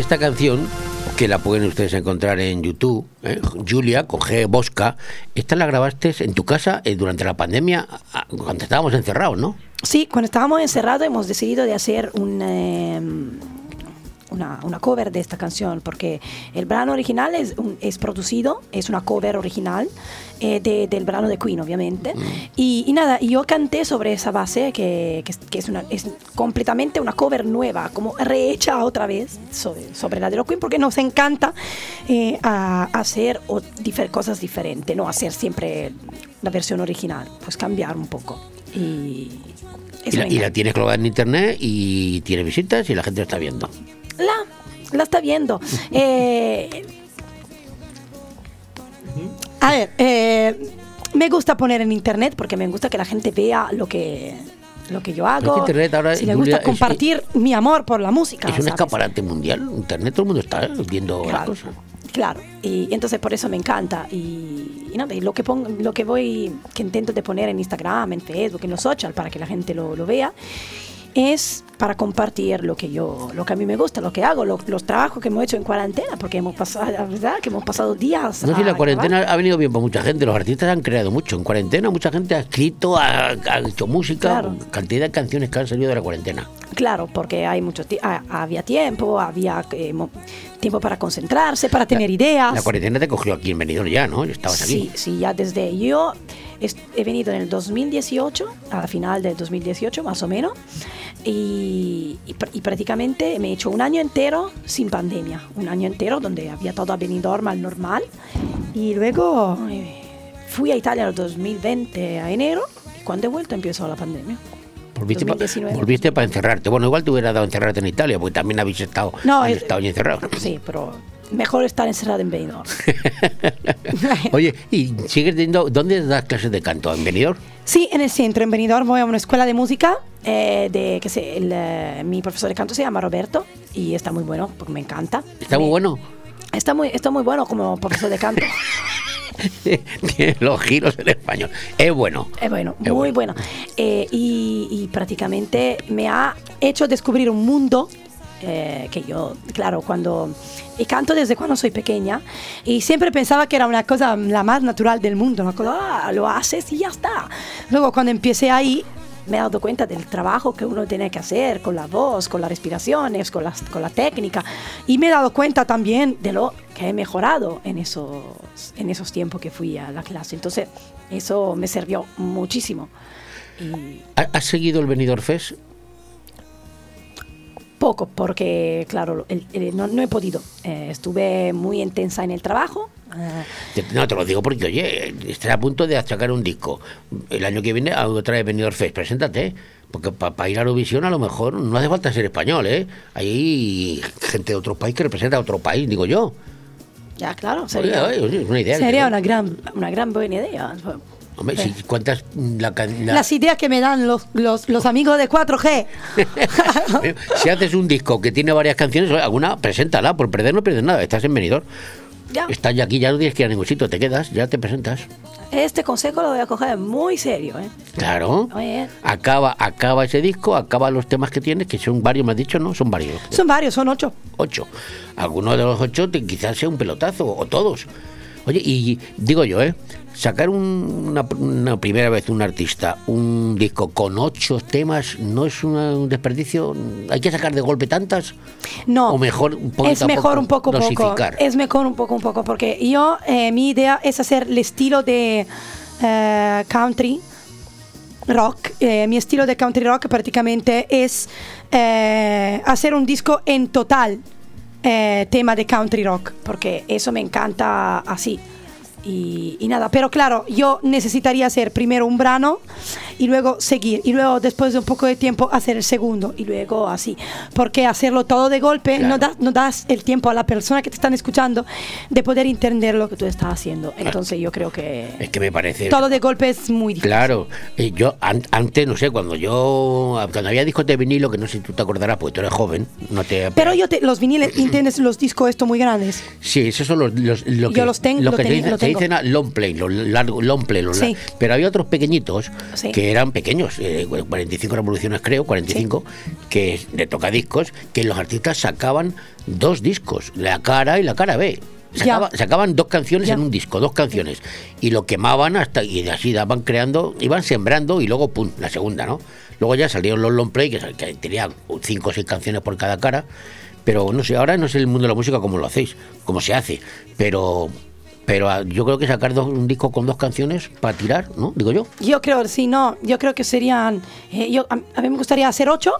Esta canción, que la pueden ustedes encontrar en YouTube, ¿eh? Julia, con G. Bosca, esta la grabaste en tu casa eh, durante la pandemia, cuando estábamos encerrados, ¿no? Sí, cuando estábamos encerrados hemos decidido de hacer un, eh, una, una cover de esta canción, porque el brano original es producido, es una cover original eh, de- del brano de Queen, obviamente. Y, y nada, yo canté sobre esa base, que, que es, que es una, es completamente una cover nueva, como rehecha otra vez sobre, sobre la de los Queen, porque nos encanta eh, a- hacer o difer- cosas diferentes, no hacer siempre la versión original, pues cambiar un poco. Y, Y la, y la tienes colgada en internet y tiene visitas y la gente lo está viendo. La, la está viendo. <laughs> Eh, a ver, eh, me gusta poner en internet porque me gusta que la gente vea lo que, lo que yo Pero es hago. que internet ahora, si le Julia, gusta es- compartir mi amor por la música. es un ¿sabes? escaparate mundial. Internet todo el mundo está viendo las Claro. cosas. Claro, y entonces por eso me encanta. Y, y nada, y lo que pongo, lo que voy, que intento de poner en Instagram, en Facebook, en los social, para que la gente lo, lo vea, es para compartir lo que yo, lo que a mí me gusta, lo que hago, lo- los trabajos que hemos hecho en cuarentena, porque hemos pasado, la verdad, que hemos pasado días. No si la cuarentena ha venido bien para mucha gente. Los artistas han creado mucho. En cuarentena mucha gente ha escrito, ha, ha hecho música, Claro. cantidad de canciones que han salido de la cuarentena. Claro, porque hay mucho había tiempo, había eh, tiempo para concentrarse, para tener ideas. La cuarentena te cogió aquí en Benidorm ya, ¿no? Estabas Sí, aquí. sí, ya desde yo he venido en el 2018, a la final del 2018 más o menos, y, y pr- y prácticamente me he hecho un año entero sin pandemia, un año entero donde había todo a Benidorm al normal, y luego fui a Italia en el 2020 a enero, y cuando he vuelto empezó la pandemia. Volviste, pa- 2019. volviste para encerrarte. Bueno, igual te hubiera dado encerrarte en Italia, porque también habéis estado, No, han eh, estado encerrados. Sí, pero mejor estar encerrado en Benidorm. <laughs> Oye, ¿y sigues teniendo, dónde das clases de canto? ¿En Benidorm? Sí, en el centro, en Benidorm, voy a una escuela de música. eh, de, que se, el, eh, mi profesor de canto se llama Roberto y está muy bueno, porque me encanta. ¿Está muy bueno? Está muy, está muy bueno como profesor de canto. <laughs> Tiene los giros en español. Es bueno. Es bueno, Es muy bueno. Eh, y, y prácticamente me ha hecho descubrir un mundo eh, que yo, claro, cuando... Y canto desde cuando soy pequeña y siempre pensaba que era una cosa la más natural del mundo, una cosa, ah, lo haces y ya está. Luego cuando empecé ahí me he dado cuenta del trabajo que uno tiene que hacer con la voz, con las respiraciones, con, las, con la técnica y me he dado cuenta también de lo que he mejorado en esos, en esos tiempos que fui a la clase. Entonces eso me sirvió muchísimo. Y ¿Ha- ¿Has seguido el Benidorm Fest? Poco, porque claro, el- el- no, no he podido. Eh, estuve muy intensa en el trabajo. eh, No, te lo digo porque, oye, estás a punto de sacar un disco. El año que viene otra vez Benidorm Fest, preséntate. Porque para ir a Eurovisión a lo mejor no hace falta ser español, ¿eh? Hay gente de otro país que representa a otro país, digo yo. ya, claro, sería, oye, oye, una idea. sería que- una gran, una gran buena idea. Hombre, si cuentas la, can- la- Las ideas que me dan los, los, los amigos de 4G. <laughs> si haces un disco que tiene varias canciones, alguna, preséntala, por perder no pierdes nada, estás en venidor. Ya. Estás ya aquí, ya no tienes que ir a ningún sitio, te quedas, ya te presentas. Este consejo lo voy a coger muy serio. ¿eh? Claro. Oye, Acaba, acaba ese disco, acaba los temas que tienes, que son varios, me has dicho, ¿no? Son varios. son varios, son ocho. Ocho. Algunos de los ocho te- quizás sea un pelotazo, o todos. Oye, y digo yo, ¿eh? Sacar un- una, una primera vez un artista un disco con ocho temas no es una- un desperdicio. Hay que sacar de golpe tantas. No. O mejor un poco es mejor un poco poco. Es mejor un poco un poco porque yo eh, mi idea es hacer el estilo de eh, country rock. Eh, mi estilo de country rock prácticamente es hacer un disco en total tema de country rock porque eso me encanta así. Y, y nada, pero claro, yo necesitaría hacer primero un brano y luego seguir, y luego después de un poco de tiempo hacer el segundo, y luego así. Porque hacerlo todo de golpe no, da- no das el tiempo a la persona que te están escuchando de poder entender lo que tú estás haciendo. Entonces yo creo que Es que me parece. todo de golpe es muy difícil. Claro, eh, yo an- antes, no sé, cuando yo, cuando había discos de vinilo, que no sé si tú te acordarás, porque tú eres joven, no te... Pero yo te, los viniles, ¿entiendes? Los discos estos muy grandes. Sí, esos son los, los- lo Yo que, los ten- lo lo que se, dicen a long play, los largos, long play, los Sí. pero había otros pequeñitos Sí. que eran pequeños, eh, 45 revoluciones creo, 45, que es de tocadiscos, que los artistas sacaban dos discos, la cara y la cara B. Sacaba- sacaban dos canciones Ya. en un disco, dos canciones, y lo quemaban hasta, y así daban creando, iban sembrando y luego, pum, la segunda, ¿no? Luego ya salieron los long play, que, que tenían cinco o seis canciones por cada cara, Pero no sé, ahora no sé el mundo de la música cómo lo hacéis, cómo se hace, pero pero ah, yo creo que sacar un disco con dos canciones para tirar, ¿no? Digo yo. Yo creo, sí, no, yo creo que serían, eh, yo, a mí me gustaría hacer ocho.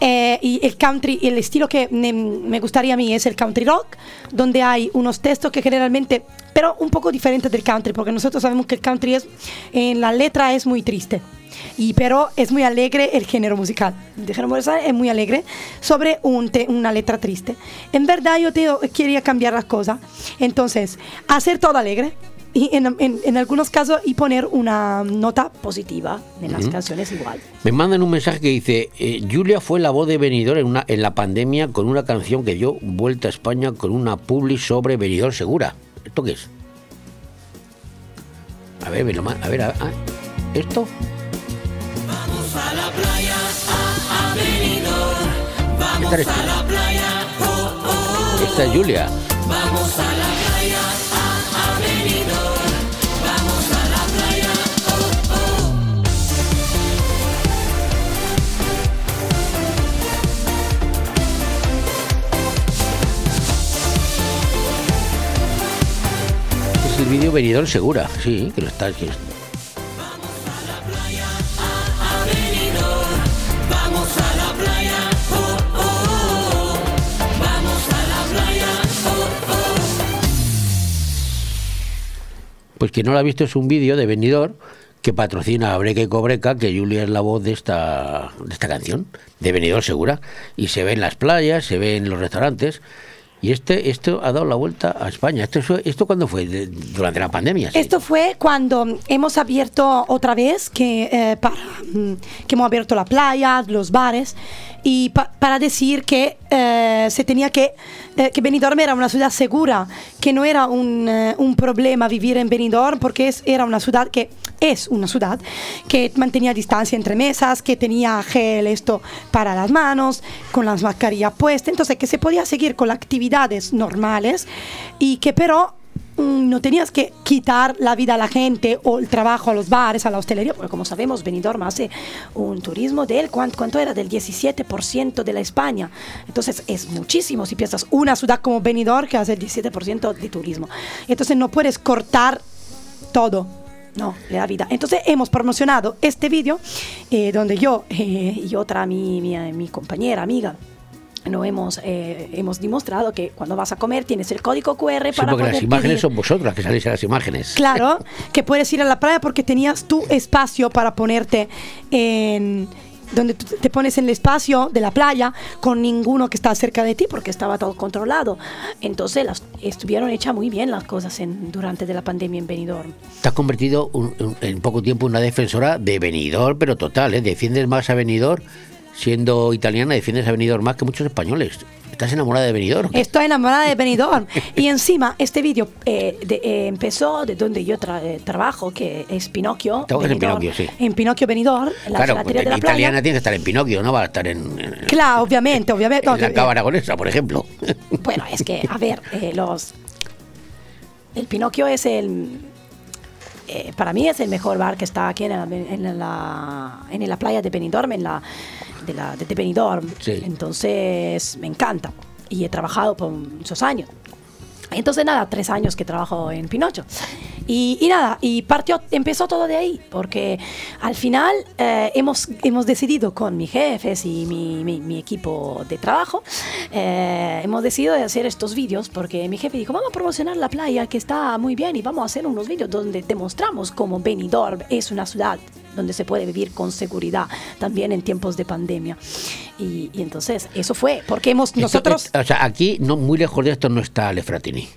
Eh, y el country, el estilo que me, me gustaría a mí es el country rock, donde hay unos textos que generalmente, pero un poco diferentes del country, porque nosotros sabemos que el country es, en la letra es muy triste. Y pero es muy alegre el género musical. El género musical es muy alegre sobre un te- una letra triste. En verdad yo te, quería cambiar las cosas. Entonces, hacer todo alegre y en, en- en algunos casos y poner una nota positiva en las canciones igual. Me mandan un mensaje que dice, eh, Julia fue la voz de Benidorm en, una, en la pandemia con una canción que dio vuelta a España con una publi sobre Benidorm Segura. ¿Esto qué es? A ver, me lo ma- a ver, a- ah, ¿esto? Vamos a la playa, a, a Benidorm. Vamos a la playa, oh, oh. Esta es Julia. Vamos a la Es el vídeo Benidorm Segura, sí, que lo está aquí. Pues quien no lo ha visto es un vídeo de Benidorm que patrocina a Breca y Cobreca, que Julia es la voz de esta, de esta canción, de Benidorm Segura. Y se ve en las playas, se ve en los restaurantes. Y este, esto ha dado la vuelta a España. ¿Esto, esto cuándo fue? Durante la pandemia. Esto fue cuando hemos abierto otra vez, que, eh, para, mm, que hemos abierto la playa, los bares, y pa- para decir que eh, se tenía que, eh, que Benidorm era una ciudad segura, que no era un, eh, un problema vivir en Benidorm, porque es- era una ciudad que es una ciudad que mantenía distancia entre mesas, que tenía gel esto para las manos, con las mascarillas puestas, entonces que se podía seguir con las actividades normales y que pero no tenías que quitar la vida a la gente o el trabajo a los bares, a la hostelería, porque como sabemos, Benidorm hace un turismo del, ¿cuánto, cuánto era? Del 17% de la España. Entonces es muchísimo si piensas una ciudad como Benidorm que hace el 17% de turismo. Entonces no puedes cortar todo. No, le da vida. Entonces hemos promocionado este vídeo eh, donde yo eh, y otra mi, mi, mi compañera, amiga, no hemos, eh, hemos demostrado que cuando vas a comer tienes el código QR Sí, para porque poder las imágenes pedir. son vosotras que salís en las imágenes. Claro, que puedes ir a la playa porque tenías tu espacio para ponerte en donde te pones en el espacio de la playa con ninguno que está cerca de ti porque estaba todo controlado. Entonces las, estuvieron hechas muy bien las cosas en, durante de la pandemia en Benidorm. Te has convertido un- un- en poco tiempo en una defensora de Benidorm, pero total, ¿eh? Defiendes más a Benidorm, siendo italiana, defiendes a Benidorm más que muchos españoles. ¿Estás enamorada de Benidorm? Estoy enamorada de Benidorm. <laughs> y encima, este vídeo eh, eh, empezó de donde yo tra- eh, trabajo, que es Pinocchio. Tengo que ser Benidorm. Pinocchio, sí. En Pinocchio Benidorm, en la Claro, porque de la italiana playa. tiene que estar en Pinocchio, no va a estar en, en- Claro, obviamente, obviamente. en la cava aragonesa, por ejemplo. Bueno, es que, a ver, eh, los. El Pinocchio es el. para mí es el mejor bar que está aquí en la, en la, en la playa de Benidorm, en la, de, la, de Benidorm. Sí. Entonces, me encanta. Y he trabajado por muchos años. Entonces, nada, tres años que trabajo en Pinocho. Y, y nada, y partió, empezó todo de ahí, porque al final eh, hemos, hemos decidido con mis jefes y mi, mi- mi equipo de trabajo, eh, hemos decidido de hacer estos vídeos, porque mi jefe dijo, vamos a promocionar la playa, que está muy bien, y vamos a hacer unos vídeos donde demostramos cómo Benidorm es una ciudad donde se puede vivir con seguridad, también en tiempos de pandemia. Y, y entonces, eso fue, porque hemos Esto- nosotros... eh, o sea, aquí, no muy lejos de esto, no está Ale Fratini.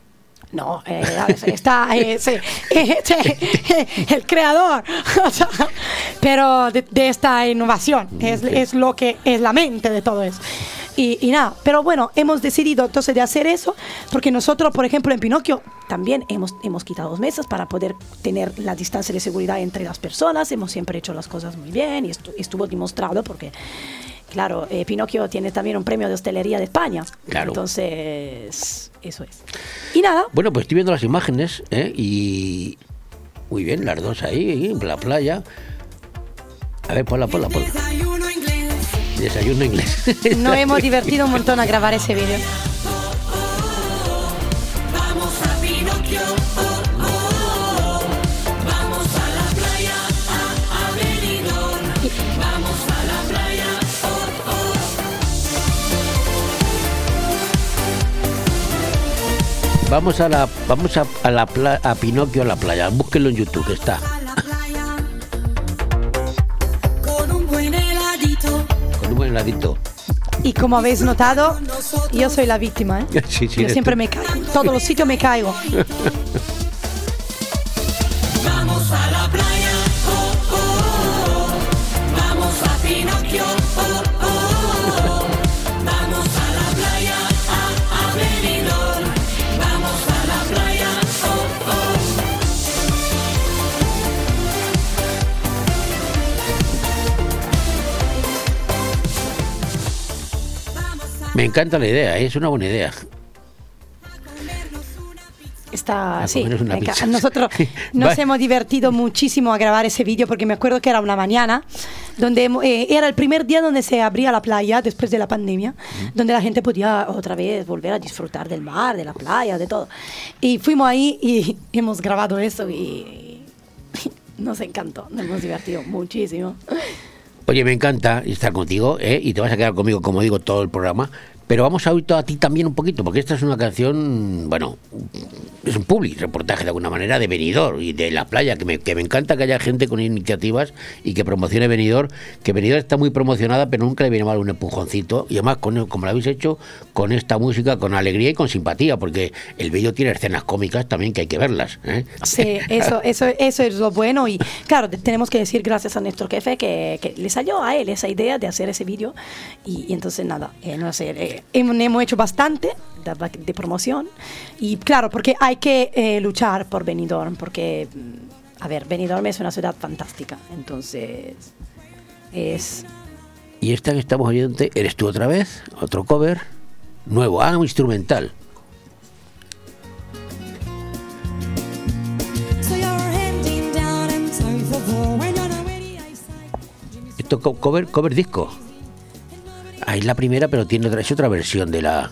No, eh, está eh, sí, <laughs> el creador. <laughs> Pero de, de esta innovación es, es lo que es la mente de todo eso. Y, y nada, pero bueno, hemos decidido entonces de hacer eso porque nosotros, por ejemplo, en Pinocchio también hemos, hemos quitado mesas para poder tener la distancia de seguridad entre las personas, hemos siempre hecho las cosas muy bien y estu- estuvo demostrado porque, claro, eh, Pinocchio tiene también un premio de hostelería de España, Claro. entonces eso es. Y nada, Bueno, pues estoy viendo las imágenes ¿eh? y. Muy bien, las dos ahí, en la playa. A ver, ponla, ponla, ponla. Desayuno inglés Desayuno inglés. Nos hemos <laughs> divertido un montón a grabar ese vídeo. Vamos a la, vamos a, a la pla- a Pinocchio a la playa. Búsquenlo en YouTube, que está. Con un buen heladito. Con un buen heladito. Y como habéis notado, yo soy la víctima, ¿eh? <laughs> Sí, sí, Yo siempre tú. me caigo. En todos los sitios me caigo. <laughs> encanta la idea, ¿eh? es una buena idea. Está, A sí, nosotros <laughs> nos Vale. hemos divertido muchísimo a grabar ese vídeo porque me acuerdo que era una mañana donde eh, era el primer día donde se abría la playa después de la pandemia, donde la gente podía otra vez volver a disfrutar del mar, de la playa, de todo. Y fuimos ahí y <laughs> hemos grabado eso y <laughs> nos encantó, nos hemos divertido muchísimo. Oye, me encanta estar contigo, ¿eh? y te vas a quedar conmigo, como digo, todo el programa. Pero vamos a oír a ti también un poquito, porque esta es una canción, bueno, es un public reportaje de alguna manera de Benidorm y de la playa, que me, que me encanta que haya gente con iniciativas y que promocione Benidorm, que Benidorm está muy promocionada, pero nunca le viene mal un empujoncito, y además, con, como lo habéis hecho, con esta música, con alegría y con simpatía, porque el vídeo tiene escenas cómicas también que hay que verlas. ¿eh? Sí, eso, eso, eso es lo bueno y claro, te- tenemos que decir gracias a nuestro jefe que, que le salió a él esa idea de hacer ese vídeo y, y entonces nada, eh, no sé, eh, hemos, hemos hecho bastante de, de promoción y claro, porque hay que eh, luchar por Benidorm, porque, mm, a ver, Benidorm es una ciudad fantástica, entonces es... Y esta que estamos oyendo, ¿eres tú otra vez? ¿Otro cover? Nuevo, ah, un instrumental. Esto co- cover, cover disco. Ah, es la primera, pero tiene otra, es otra versión de la.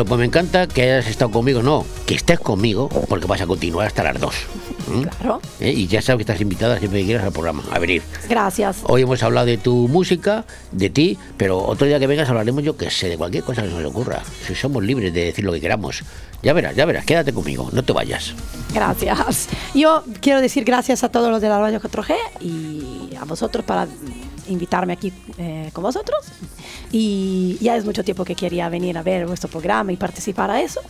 Bueno, pues me encanta que hayas estado conmigo. No, que estés conmigo, porque vas a continuar hasta las dos. ¿Mm? Claro. ¿Eh? Y ya sabes que estás invitada siempre que quieras al programa, a venir. Gracias. Hoy hemos hablado de tu música, de ti, pero otro día que vengas hablaremos, yo que sé, de cualquier cosa que se nos ocurra. Si somos libres de decir lo que queramos. Ya verás, ya verás, quédate conmigo, no te vayas. Gracias. Yo quiero decir gracias a todos los de la Radio 4G y a vosotros para invitarme aquí eh, con vosotros. Y ya es mucho tiempo que quería venir a ver vuestro programa y participar a eso.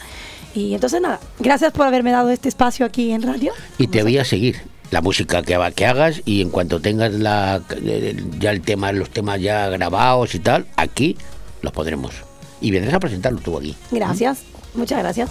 Y entonces nada, gracias por haberme dado este espacio aquí en radio. Y te voy a seguir la música que, que hagas y en cuanto tengas la, eh, ya el tema, los temas ya grabados y tal, aquí los pondremos. Y vendrás a presentarlo tú aquí. Gracias, muchas gracias.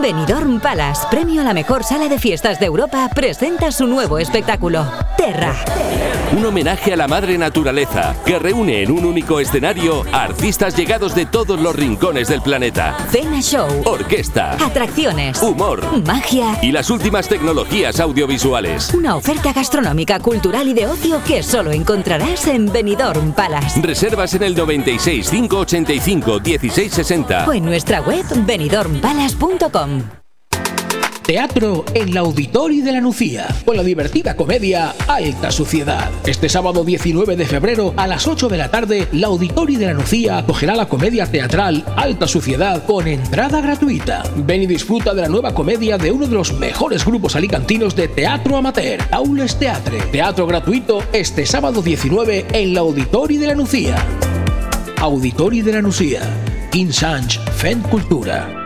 Benidorm Palace, premio a la mejor sala de fiestas de Europa, presenta su nuevo espectáculo, Terra. Un homenaje a la madre naturaleza que reúne en un único escenario a artistas llegados de todos los rincones del planeta. Cena Show, Orquesta, atracciones, humor magia, y las últimas tecnologías audiovisuales. una oferta gastronómica, cultural y de ocio que solo encontrarás en Benidorm Palace. Reservas en el 96 585 1660. O en nuestra web Teatro en la Auditori de la Nucía, con la divertida comedia Alta Suciedad. Este sábado 19 de febrero a las 8 de la tarde, la Auditori de la Nucía acogerá la comedia teatral Alta Suciedad con entrada gratuita. Ven y disfruta de la nueva comedia de uno de los mejores grupos alicantinos de teatro amateur, Aules Teatre. Teatro gratuito este sábado 19 en la Auditori de la Nucía. Auditori de la Nucía. King Sanch, Fent Cultura.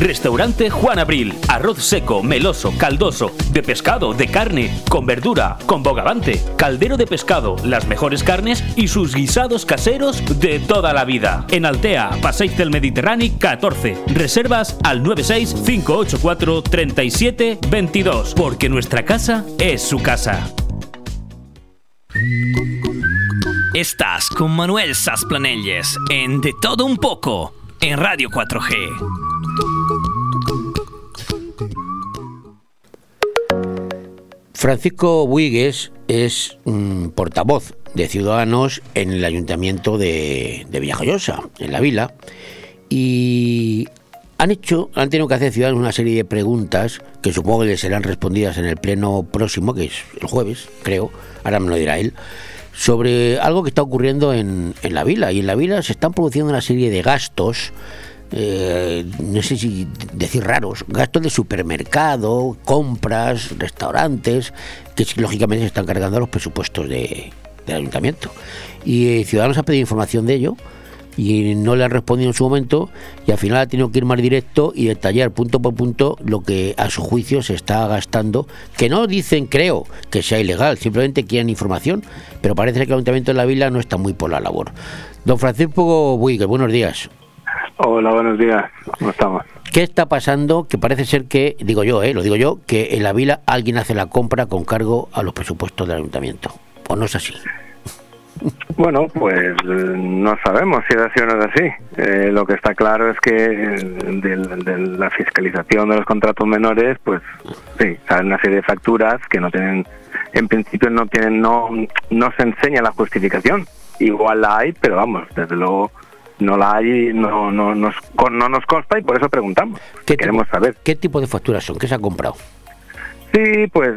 Restaurante Juan Abril. Arroz seco, meloso, caldoso, de pescado, de carne, con verdura, con bogavante, caldero de pescado, las mejores carnes y sus guisados caseros de toda la vida. En Altea, Passeig del Mediterráneo 14. Reservas al 96 584 37 22, porque nuestra casa es su casa. Estás con Manuel Sasplanelles en De Todo Un Poco en Radio 4G. Francisco Buigues es portavoz de Ciudadanos en el Ayuntamiento de, de Villajoyosa, en la Vila, y han hecho, han tenido que hacer Ciudadanos una serie de preguntas que supongo que les serán respondidas en el pleno próximo, que es el jueves, creo, ahora me lo dirá él, sobre algo que está ocurriendo en, en la Vila. Y en la Vila se están produciendo una serie de gastos eh, no sé si decir raros, gastos de supermercado, compras, restaurantes, que lógicamente se están cargando los presupuestos de- del ayuntamiento. Y eh, Ciudadanos ha pedido información de ello y no le han respondido en su momento y al final ha tenido que ir más directo y detallar punto por punto lo que a su juicio se está gastando, que no dicen, creo, que sea ilegal, simplemente quieren información, pero parece que el Ayuntamiento de la Vila no está muy por la labor. Don Francisco Buigue, buenos días. Hola, buenos días. ¿Cómo estamos? ¿Qué está pasando? Que parece ser que, digo yo, eh, lo digo yo, que en la vila alguien hace la compra con cargo a los presupuestos del ayuntamiento. ¿O no es así? <laughs> Bueno, pues eh, no sabemos si es así o no es así. Eh, lo que está claro es que eh, de, de la fiscalización de los contratos menores, pues sí, salen una serie de facturas que no tienen, en principio no tienen, no, no se enseña la justificación. Igual la hay, pero vamos, desde luego no la hay, no, no, nos, con- no nos consta y por eso preguntamos. ¿Qué Queremos saber. ¿Qué tipo de facturas son? ¿Qué se ha comprado? Sí, pues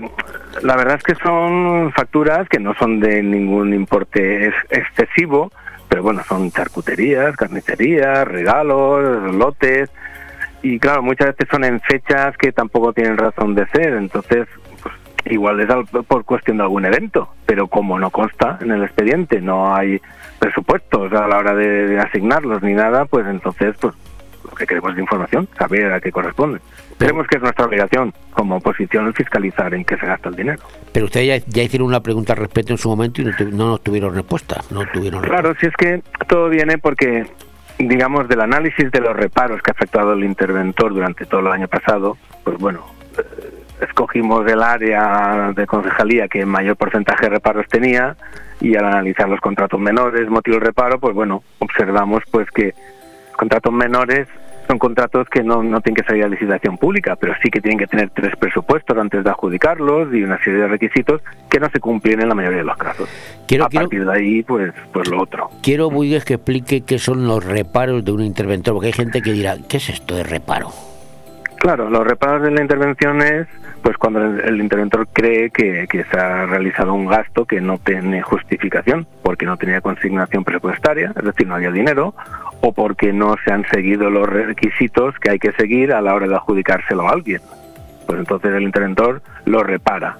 la verdad es que son facturas que no son de ningún importe ex- excesivo, pero bueno, son charcuterías, carnicerías, regalos, lotes, y claro, muchas veces son en fechas que tampoco tienen razón de ser, entonces igual es al- por cuestión de algún evento, pero como no consta en el expediente, no hay presupuestos a la hora de, de asignarlos ni nada, pues entonces pues lo que queremos es información, saber a qué corresponde. Creemos que es nuestra obligación como oposición fiscalizar en qué se gasta el dinero. Pero ustedes ya, ya hicieron una pregunta al respecto en su momento y no, no nos tuvieron respuesta. No tuvieron Claro, si es que todo viene porque, digamos, del análisis de los reparos que ha efectuado el interventor durante todo el año pasado, pues bueno, escogimos el área de concejalía que mayor porcentaje de reparos tenía y al analizar los contratos menores, motivo del reparo, pues bueno, observamos pues que contratos menores son contratos que no, no tienen que salir a licitación pública, pero sí que tienen que tener tres presupuestos antes de adjudicarlos y una serie de requisitos que no se cumplen en la mayoría de los casos. Quiero- a partir de ahí, pues, pues lo otro. Quiero, Buigues, que explique qué son los reparos de un interventor, porque hay gente que dirá, ¿qué es esto de reparo? Claro, los reparos de la intervención es pues cuando el, interventor cree que, que se ha realizado un gasto que no tiene justificación, porque no tenía consignación presupuestaria, es decir, no había dinero, o porque no se han seguido los requisitos que hay que seguir a la hora de adjudicárselo a alguien. Pues entonces el interventor lo repara.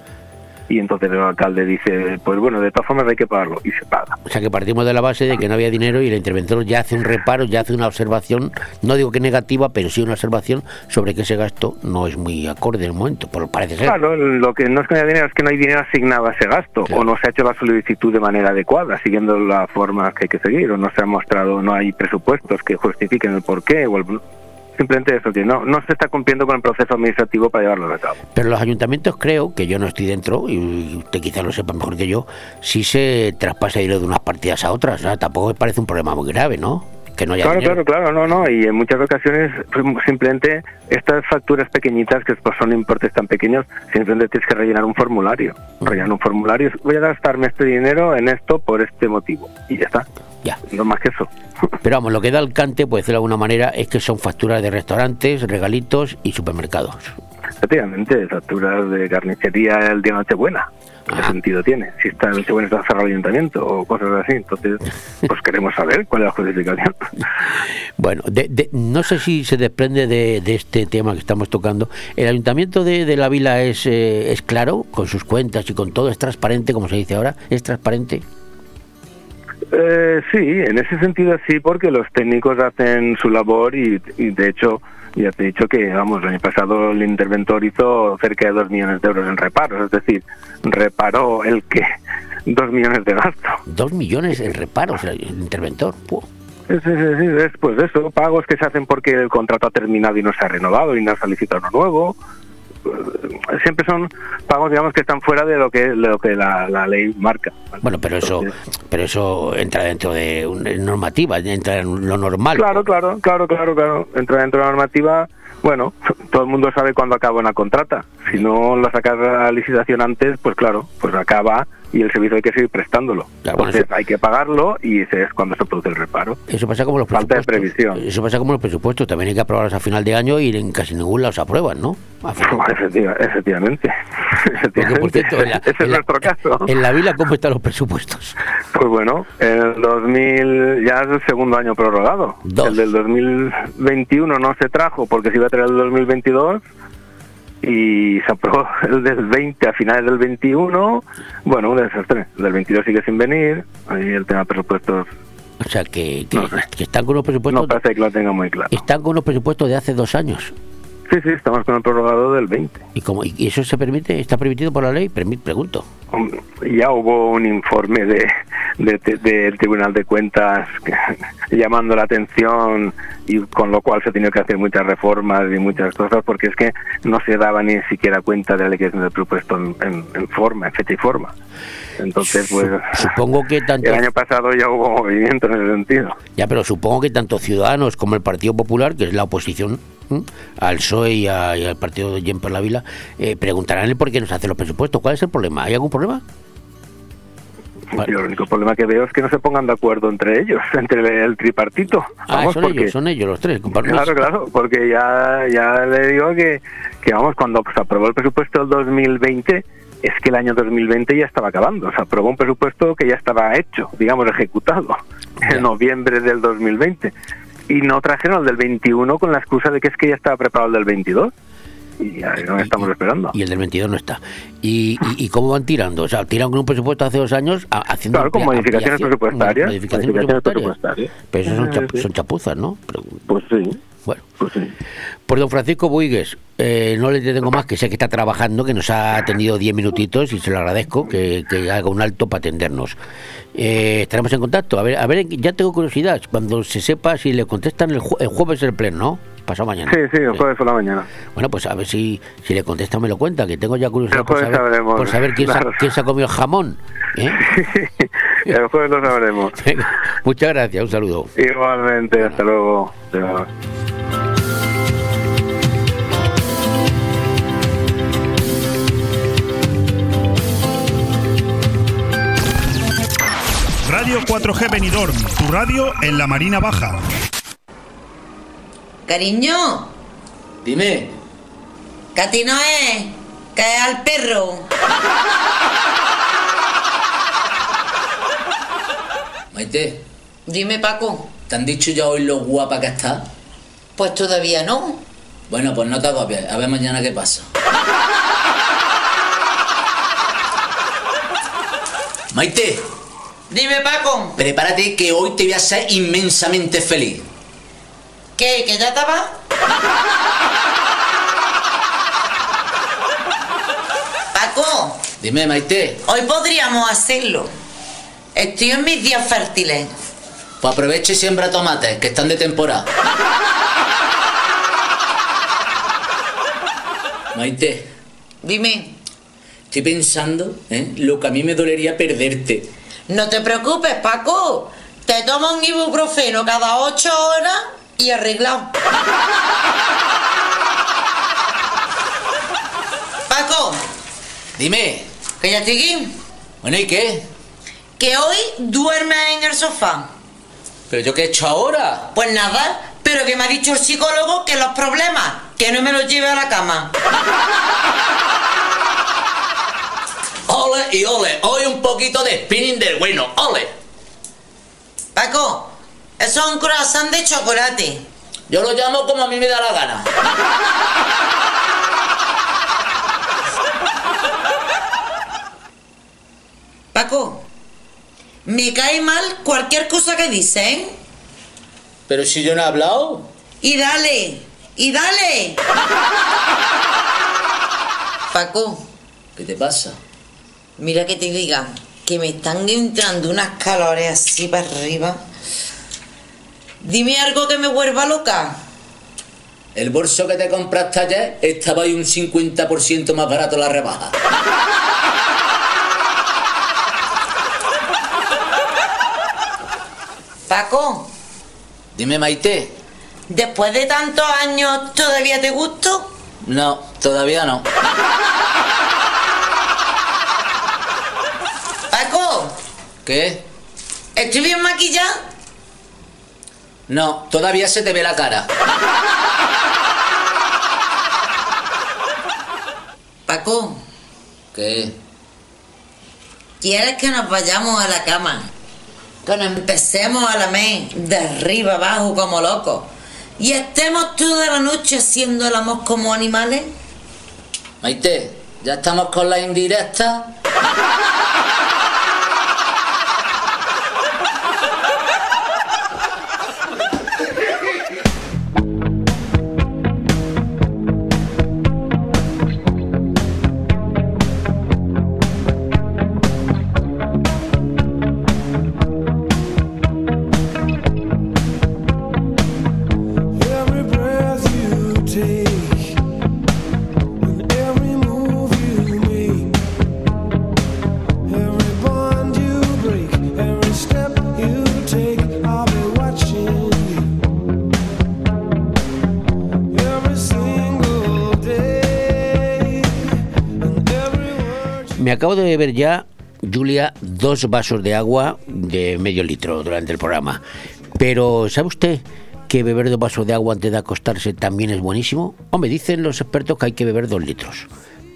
Y entonces el alcalde dice, pues bueno, de todas formas hay que pagarlo, y se paga. O sea que partimos de la base de que no había dinero y el interventor ya hace un reparo, ya hace una observación, no digo que negativa, pero sí una observación sobre que ese gasto no es muy acorde en el momento, por parece ser. Claro, lo que no es que no haya dinero es que no hay dinero asignado a ese gasto o no se ha hecho la solicitud de manera adecuada, siguiendo la forma que hay que seguir, o no se ha mostrado, no hay presupuestos que justifiquen el porqué, o el- simplemente eso, que no, no se está cumpliendo con el proceso administrativo para llevarlo a cabo. Pero los ayuntamientos creo, que yo no estoy dentro, y usted quizá lo sepa mejor que yo, si se traspasa dinero de unas partidas a otras, ¿no? tampoco me parece un problema muy grave, ¿no? Que no haya Claro, dinero. claro, claro, no, no, y en muchas ocasiones pues, simplemente estas facturas pequeñitas, que pues, son importes tan pequeños, simplemente tienes que rellenar un formulario, rellenar un formulario, voy a gastarme este dinero en esto por este motivo, y ya está. Ya. No más que eso. <laughs> Pero vamos, lo que da el cante, por decirlo de alguna manera, es que son facturas de restaurantes, regalitos y supermercados. Efectivamente, facturas de carnicería el día de Nochebuena. ¿Qué sentido tiene? Si está Nochebuena está cerrado el ayuntamiento o cosas así. Entonces, <laughs> pues queremos saber cuál es la justificación. <laughs> Bueno, de- de- no sé si se desprende de, de este tema que estamos tocando. ¿El ayuntamiento de, de la vila es, eh, es claro con sus cuentas y con todo? ¿Es transparente, como se dice ahora? ¿Es transparente? Eh, sí, en ese sentido sí, porque los técnicos hacen su labor y, y, de hecho ya te he dicho que, vamos, el año pasado el interventor hizo cerca de dos millones de euros en reparos, es decir, reparó el que <laughs> dos millones de gasto. Dos millones en reparos, el interventor. Puh. Sí, sí, es pues eso, pagos que se hacen porque el contrato ha terminado y no se ha renovado y no ha solicitado uno nuevo. Siempre son pagos, digamos, que están fuera de lo que, de lo que la, la ley marca. Bueno, pero eso, pero eso entra dentro de una normativa, entra en lo normal. Claro, claro, claro, claro, claro. Entra dentro de la normativa. Bueno, todo el mundo sabe cuándo acaba una contrata. Si no la sacas a licitación antes, pues claro, pues acaba y el servicio hay que seguir prestándolo. Claro, bueno, hay que pagarlo y ese es cuando se produce el reparo. Eso pasa como los Falta de previsión. Eso pasa como los presupuestos. También hay que aprobarlos a final de año y en casi ningún lado se aprueban, ¿no? <laughs> Efectivamente. Porque, por cierto, en la, <laughs> Ese es la- nuestro caso. <laughs> en la vila, ¿cómo están los presupuestos? Pues bueno, en el 2000 ya es el segundo año prorrogado. El del 2021 no se trajo porque se iba a traer el 2022 y se aprobó el del 20 a finales del 21. Bueno, un desastre. El del 22 sigue sin venir. Ahí el tema de presupuestos O sea, que, que, que están con unos presupuestos. no parece que lo tenga muy claro. Están con unos presupuestos de hace dos años. Sí, sí, estamos con el prorrogado del 20. ¿Y, cómo, y eso se permite? ¿Está permitido por la ley? Pregunto. Ya hubo un informe de, de- de- del Tribunal de Cuentas llamando la atención y con lo cual se ha tenido que hacer muchas reformas y muchas cosas porque es que no se daba ni siquiera cuenta de la liquidación del presupuesto en, en- en forma, en fecha y forma. Entonces, pues Supongo que <laughs> tanto. el año pasado ya hubo movimiento en ese sentido. Ya, pero supongo que tanto Ciudadanos como el Partido Popular, que es la oposición al PSOE y, a- y al partido de Jen por la Vila, eh, preguntarán el por qué no se hacen los presupuestos. ¿Cuál es el problema? ¿Hay algún problema? Yo el único problema que veo es que no se pongan de acuerdo entre ellos, <laughs> entre el, tripartito. Ah, Vamos, son porque- ellos, son ellos los tres. Claro, claro, porque ya, ya le digo que, que vamos, cuando se aprobó el presupuesto del 2020, es que el año 2020 ya estaba acabando. Se aprobó un presupuesto que ya estaba hecho, digamos, ejecutado, <laughs> en noviembre del 2020. Y no trajeron el del 21 con la excusa de que es que ya estaba preparado el del 22. Y ahí no estamos esperando. Y el del 22 no está. ¿Y, y, y cómo van tirando? O sea, tiran con un presupuesto hace dos años a- haciendo... Claro, con modificaciones presupuestarias. Modificaciones Modificaciones presupuestarias. presupuestarias. Pero eso son, chap- sí. son chapuzas, ¿no? Pero- Pues sí. Bueno. Pues don Francisco Buigues, eh, no le detengo más, que sé que está trabajando, que nos ha atendido 10 minutitos y se lo agradezco, que, que haga un alto para atendernos. Eh, estaremos en contacto. A ver, a ver, ya tengo curiosidad, cuando se sepa si le contestan el, jue- el jueves el pleno, ¿no? Pasado mañana. Sí, sí, el jueves por la mañana. Bueno, pues a ver si, si le contesta me lo cuenta, que tengo ya curiosidad por saber, sabremos. por saber quién, se, Claro. ha- quién se ha comido el jamón. ¿eh? <laughs> El jueves lo sabremos. <laughs> Muchas gracias, un saludo. Igualmente, hasta luego. Adiós. Radio 4G Benidorm, tu radio en la Marina Baja. Cariño, Dime, que a ti no es, que es al perro. Maite, Dime, Paco. ¿te han dicho ya hoy lo guapa que está? Pues todavía no. Bueno, pues no te agobies, a ver mañana qué pasa. Maite, Dime, Paco. prepárate que hoy te voy a hacer inmensamente feliz. ¿Qué? ¿Que ya estaba? Paco, Dime, Maite, hoy podríamos hacerlo. Estoy en mis días fértiles. pues aprovecha y siembra tomates, que están de temporada. Maite, Dime, estoy pensando, ¿eh? Lo que a mí me dolería perderte. no te preocupes, Paco. Te tomo un ibuprofeno cada ocho horas y arreglado. Paco, Dime, que ya estoy aquí. bueno, ¿y qué? Que hoy duermes en el sofá. ¿Pero yo qué he hecho ahora? Pues nada, pero que me ha dicho el psicólogo que los problemas, que no me los lleve a la cama. Ole y ole, hoy un poquito de spinning del bueno, ole. Paco, eso es un croissant de chocolate. Yo lo llamo como a mí me da la gana. Paco, me cae mal cualquier cosa que dicen. Pero si yo no he hablado. Y dale, y dale. Paco, ¿Qué te pasa? mira que te diga que me están entrando unas calores así para arriba. Dime algo que me vuelva loca. El bolso que te compraste ayer estaba ahí un 50% más barato la rebaja. Paco, Dime, Maite. después de tantos años, ¿todavía te gusto? No, todavía no. Paco, ¿Qué? ¿estoy bien maquillada? No, todavía se te ve la cara. Paco, ¿Qué? ¿quieres que nos vayamos a la cama? Que nos empecemos a lamer de arriba abajo como locos. Y estemos toda la noche haciendo el amor como animales. Maite, ya estamos con la indirecta. Me acabo de beber ya, Julia, dos vasos de agua de medio litro durante el programa. Pero, ¿sabe usted? que beber dos vasos de agua antes de acostarse también es buenísimo? Hombre, dicen los expertos que hay que beber dos litros.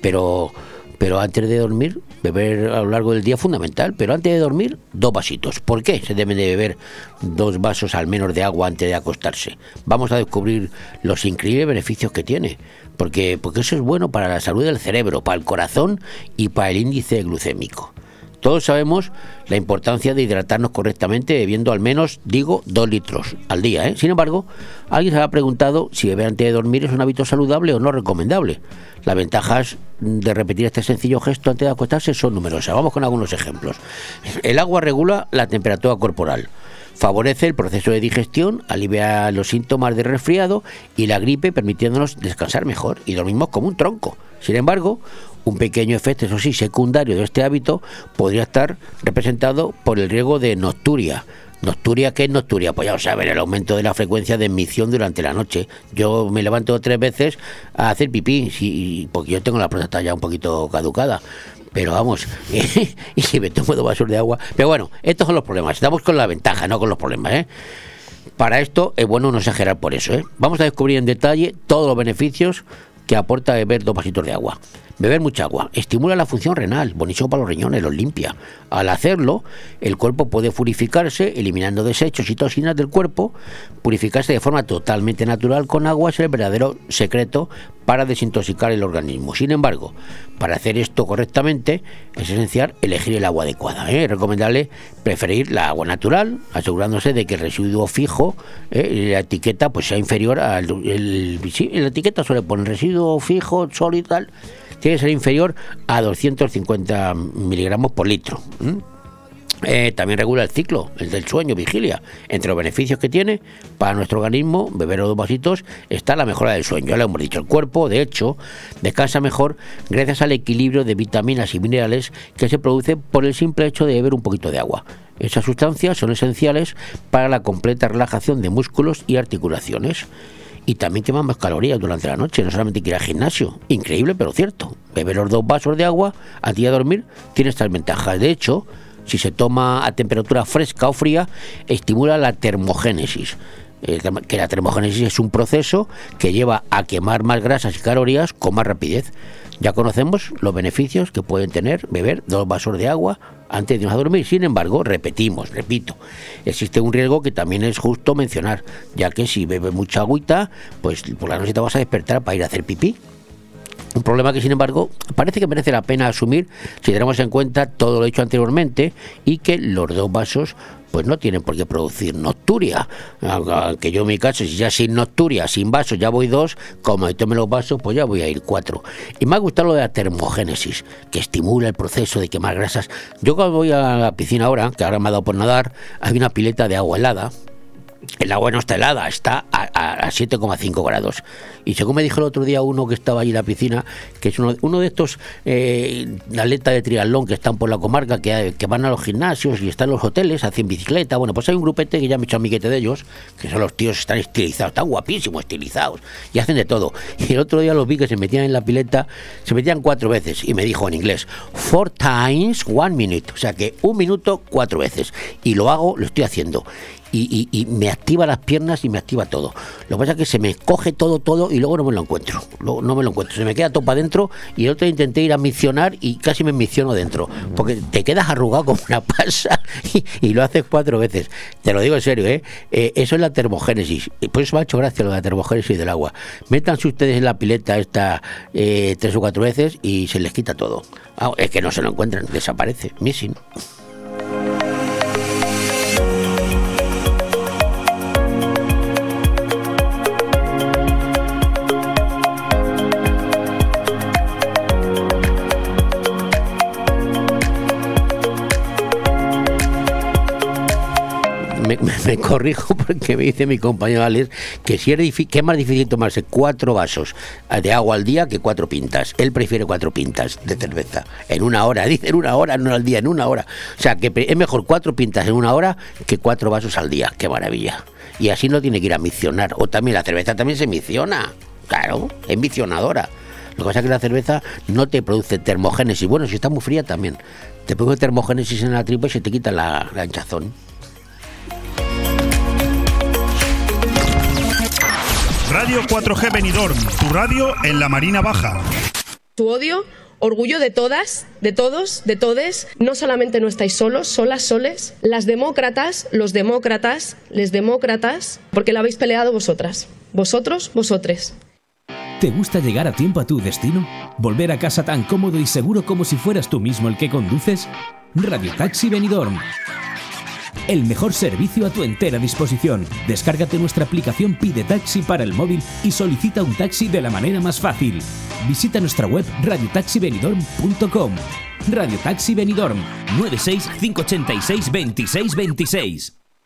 Pero, pero antes de dormir, beber a lo largo del día fundamental. Pero antes de dormir, dos vasitos. ¿Por qué se deben de beber dos vasos al menos de agua antes de acostarse? Vamos a descubrir los increíbles beneficios que tiene. Porque, porque eso es bueno para la salud del cerebro, para el corazón y para el índice glucémico. Todos sabemos la importancia de hidratarnos correctamente bebiendo al menos, digo, dos litros al día. ¿eh? Sin embargo, alguien se ha preguntado si beber antes de dormir es un hábito saludable o no recomendable. Las ventajas de repetir este sencillo gesto antes de acostarse son numerosas. Vamos con algunos ejemplos. El agua regula la temperatura corporal. Favorece el proceso de digestión, alivia los síntomas de resfriado y la gripe, permitiéndonos descansar mejor y dormimos como un tronco. Sin embargo, un pequeño efecto, eso sí, secundario de este hábito podría estar representado por el riesgo de nocturia. ¿Nocturia qué es nocturia? Pues ya saben, el aumento de la frecuencia de emisión durante la noche. Yo me levanto tres veces a hacer pipí, sí, porque yo tengo la próstata ya un poquito caducada. Pero vamos, <laughs> y si me tomo dos vasos de agua. Pero bueno, estos son los problemas. Estamos con la ventaja, no con los problemas, ¿eh? Para esto es bueno no exagerar por eso. ¿eh? Vamos a descubrir en detalle todos los beneficios que aporta beber dos vasitos de agua. Beber mucha agua estimula la función renal, buenísimo para los riñones, los limpia. Al hacerlo, el cuerpo puede purificarse, eliminando desechos y toxinas del cuerpo. Purificarse de forma totalmente natural con agua es el verdadero secreto para desintoxicar el organismo. Sin embargo, para hacer esto correctamente es esencial elegir el agua adecuada. ¿eh? Es recomendable preferir la agua natural, asegurándose de que el residuo fijo, ¿eh? la etiqueta, pues sea inferior al... el- la etiqueta suele poner residuo fijo, sólido y tal, tiene que ser inferior a 250 miligramos por litro. Eh, también regula el ciclo, el del sueño, vigilia. Entre los beneficios que tiene para nuestro organismo, beber dos vasitos, está la mejora del sueño. Ya hemos dicho, el cuerpo, de hecho, descansa mejor gracias al equilibrio de vitaminas y minerales que se produce por el simple hecho de beber un poquito de agua. Esas sustancias son esenciales para la completa relajación de músculos y articulaciones. Y también queman más calorías durante la noche, no solamente que ir al gimnasio. Increíble, pero cierto. Beber los dos vasos de agua antes de dormir tiene estas ventajas. De hecho, si se toma a temperatura fresca o fría, estimula la termogénesis. Que la termogénesis es un proceso que lleva a quemar más grasas y calorías con más rapidez. Ya conocemos los beneficios que pueden tener beber dos vasos de agua antes de irnos a dormir. Sin embargo, repetimos, repito, existe un riesgo que también es justo mencionar, ya que si bebes mucha agüita, pues por la noche te vas a despertar para ir a hacer pipí. Un problema que, sin embargo, parece que merece la pena asumir si tenemos en cuenta todo lo dicho anteriormente y que los dos vasos pues no tienen por qué producir nocturia. Aunque yo en mi caso, si ya sin nocturia, sin vasos, ya voy dos, como me tome los vasos, pues ya voy a ir cuatro. Y me ha gustado lo de la termogénesis, que estimula el proceso de quemar grasas. Yo cuando voy a la piscina ahora, que ahora me ha dado por nadar, hay una pileta de agua helada, el agua no está helada, está a, a- a 7,5 grados. Y según me dijo el otro día uno que estaba allí en la piscina, que es uno, de estos eh, atletas de triatlón que están por la comarca, que, que van a los gimnasios y están en los hoteles, hacen bicicleta. Bueno, pues hay un grupete que ya me he hecho amiguete de ellos, que son los tíos, están estilizados, están guapísimos, estilizados, y hacen de todo. Y el otro día los vi que se metían en la pileta, se metían cuatro veces, y me dijo en inglés, four times one minute, o sea que un minuto cuatro veces. Y lo hago, lo estoy haciendo y, y- me activa las piernas y me activa todo. Lo que pasa es que se me coge todo, todo y luego no me lo encuentro. Luego no me lo encuentro. Se me queda todo para adentro y el otro intenté ir a misionar y casi me misiono dentro. Porque te quedas arrugado como una pasa <laughs> y, lo haces cuatro veces. Te lo digo en serio, ¿eh? Eh, eso es la termogénesis. Por eso me ha hecho gracia lo de la termogénesis del agua. Métanse ustedes en la pileta esta eh, tres o cuatro veces y se les quita todo. Ah, es que no se lo encuentran, desaparece. Missing. Me, corrijo <laughs> porque me dice mi compañero Alex que si es, que más difícil tomarse cuatro vasos de agua al día que cuatro pintas. Él prefiere cuatro pintas de cerveza en una hora. <laughs> Dice en una hora, no al día, en una hora. O sea que es mejor cuatro pintas en una hora que cuatro vasos al día. Qué maravilla. Y así no tiene que ir a misionar. O también la cerveza también se misiona. Claro, es misionadora. Lo que pasa es que la cerveza no te produce termogénesis. Bueno, si está muy fría también. Te produce termogénesis en la tripa y se te quita la, la hinchazón. Radio 4G Benidorm, tu radio en la Marina Baja. Tu odio, orgullo de todas, de todos, de todes. No solamente no estáis solos, solas, soles. Las demócratas, los demócratas, les demócratas, porque la habéis peleado vosotras. Vosotros, vosotres. ¿Te gusta llegar a tiempo a tu destino? ¿Volver a casa tan cómodo y seguro como si fueras tú mismo el que conduces? Radio Taxi Benidorm. El mejor servicio a tu entera disposición. Descárgate nuestra aplicación Pide Taxi para el móvil y solicita un taxi de la manera más fácil. Visita nuestra web radiotaxibenidorm.com. Radio Taxi Benidorm 96 586 26 26.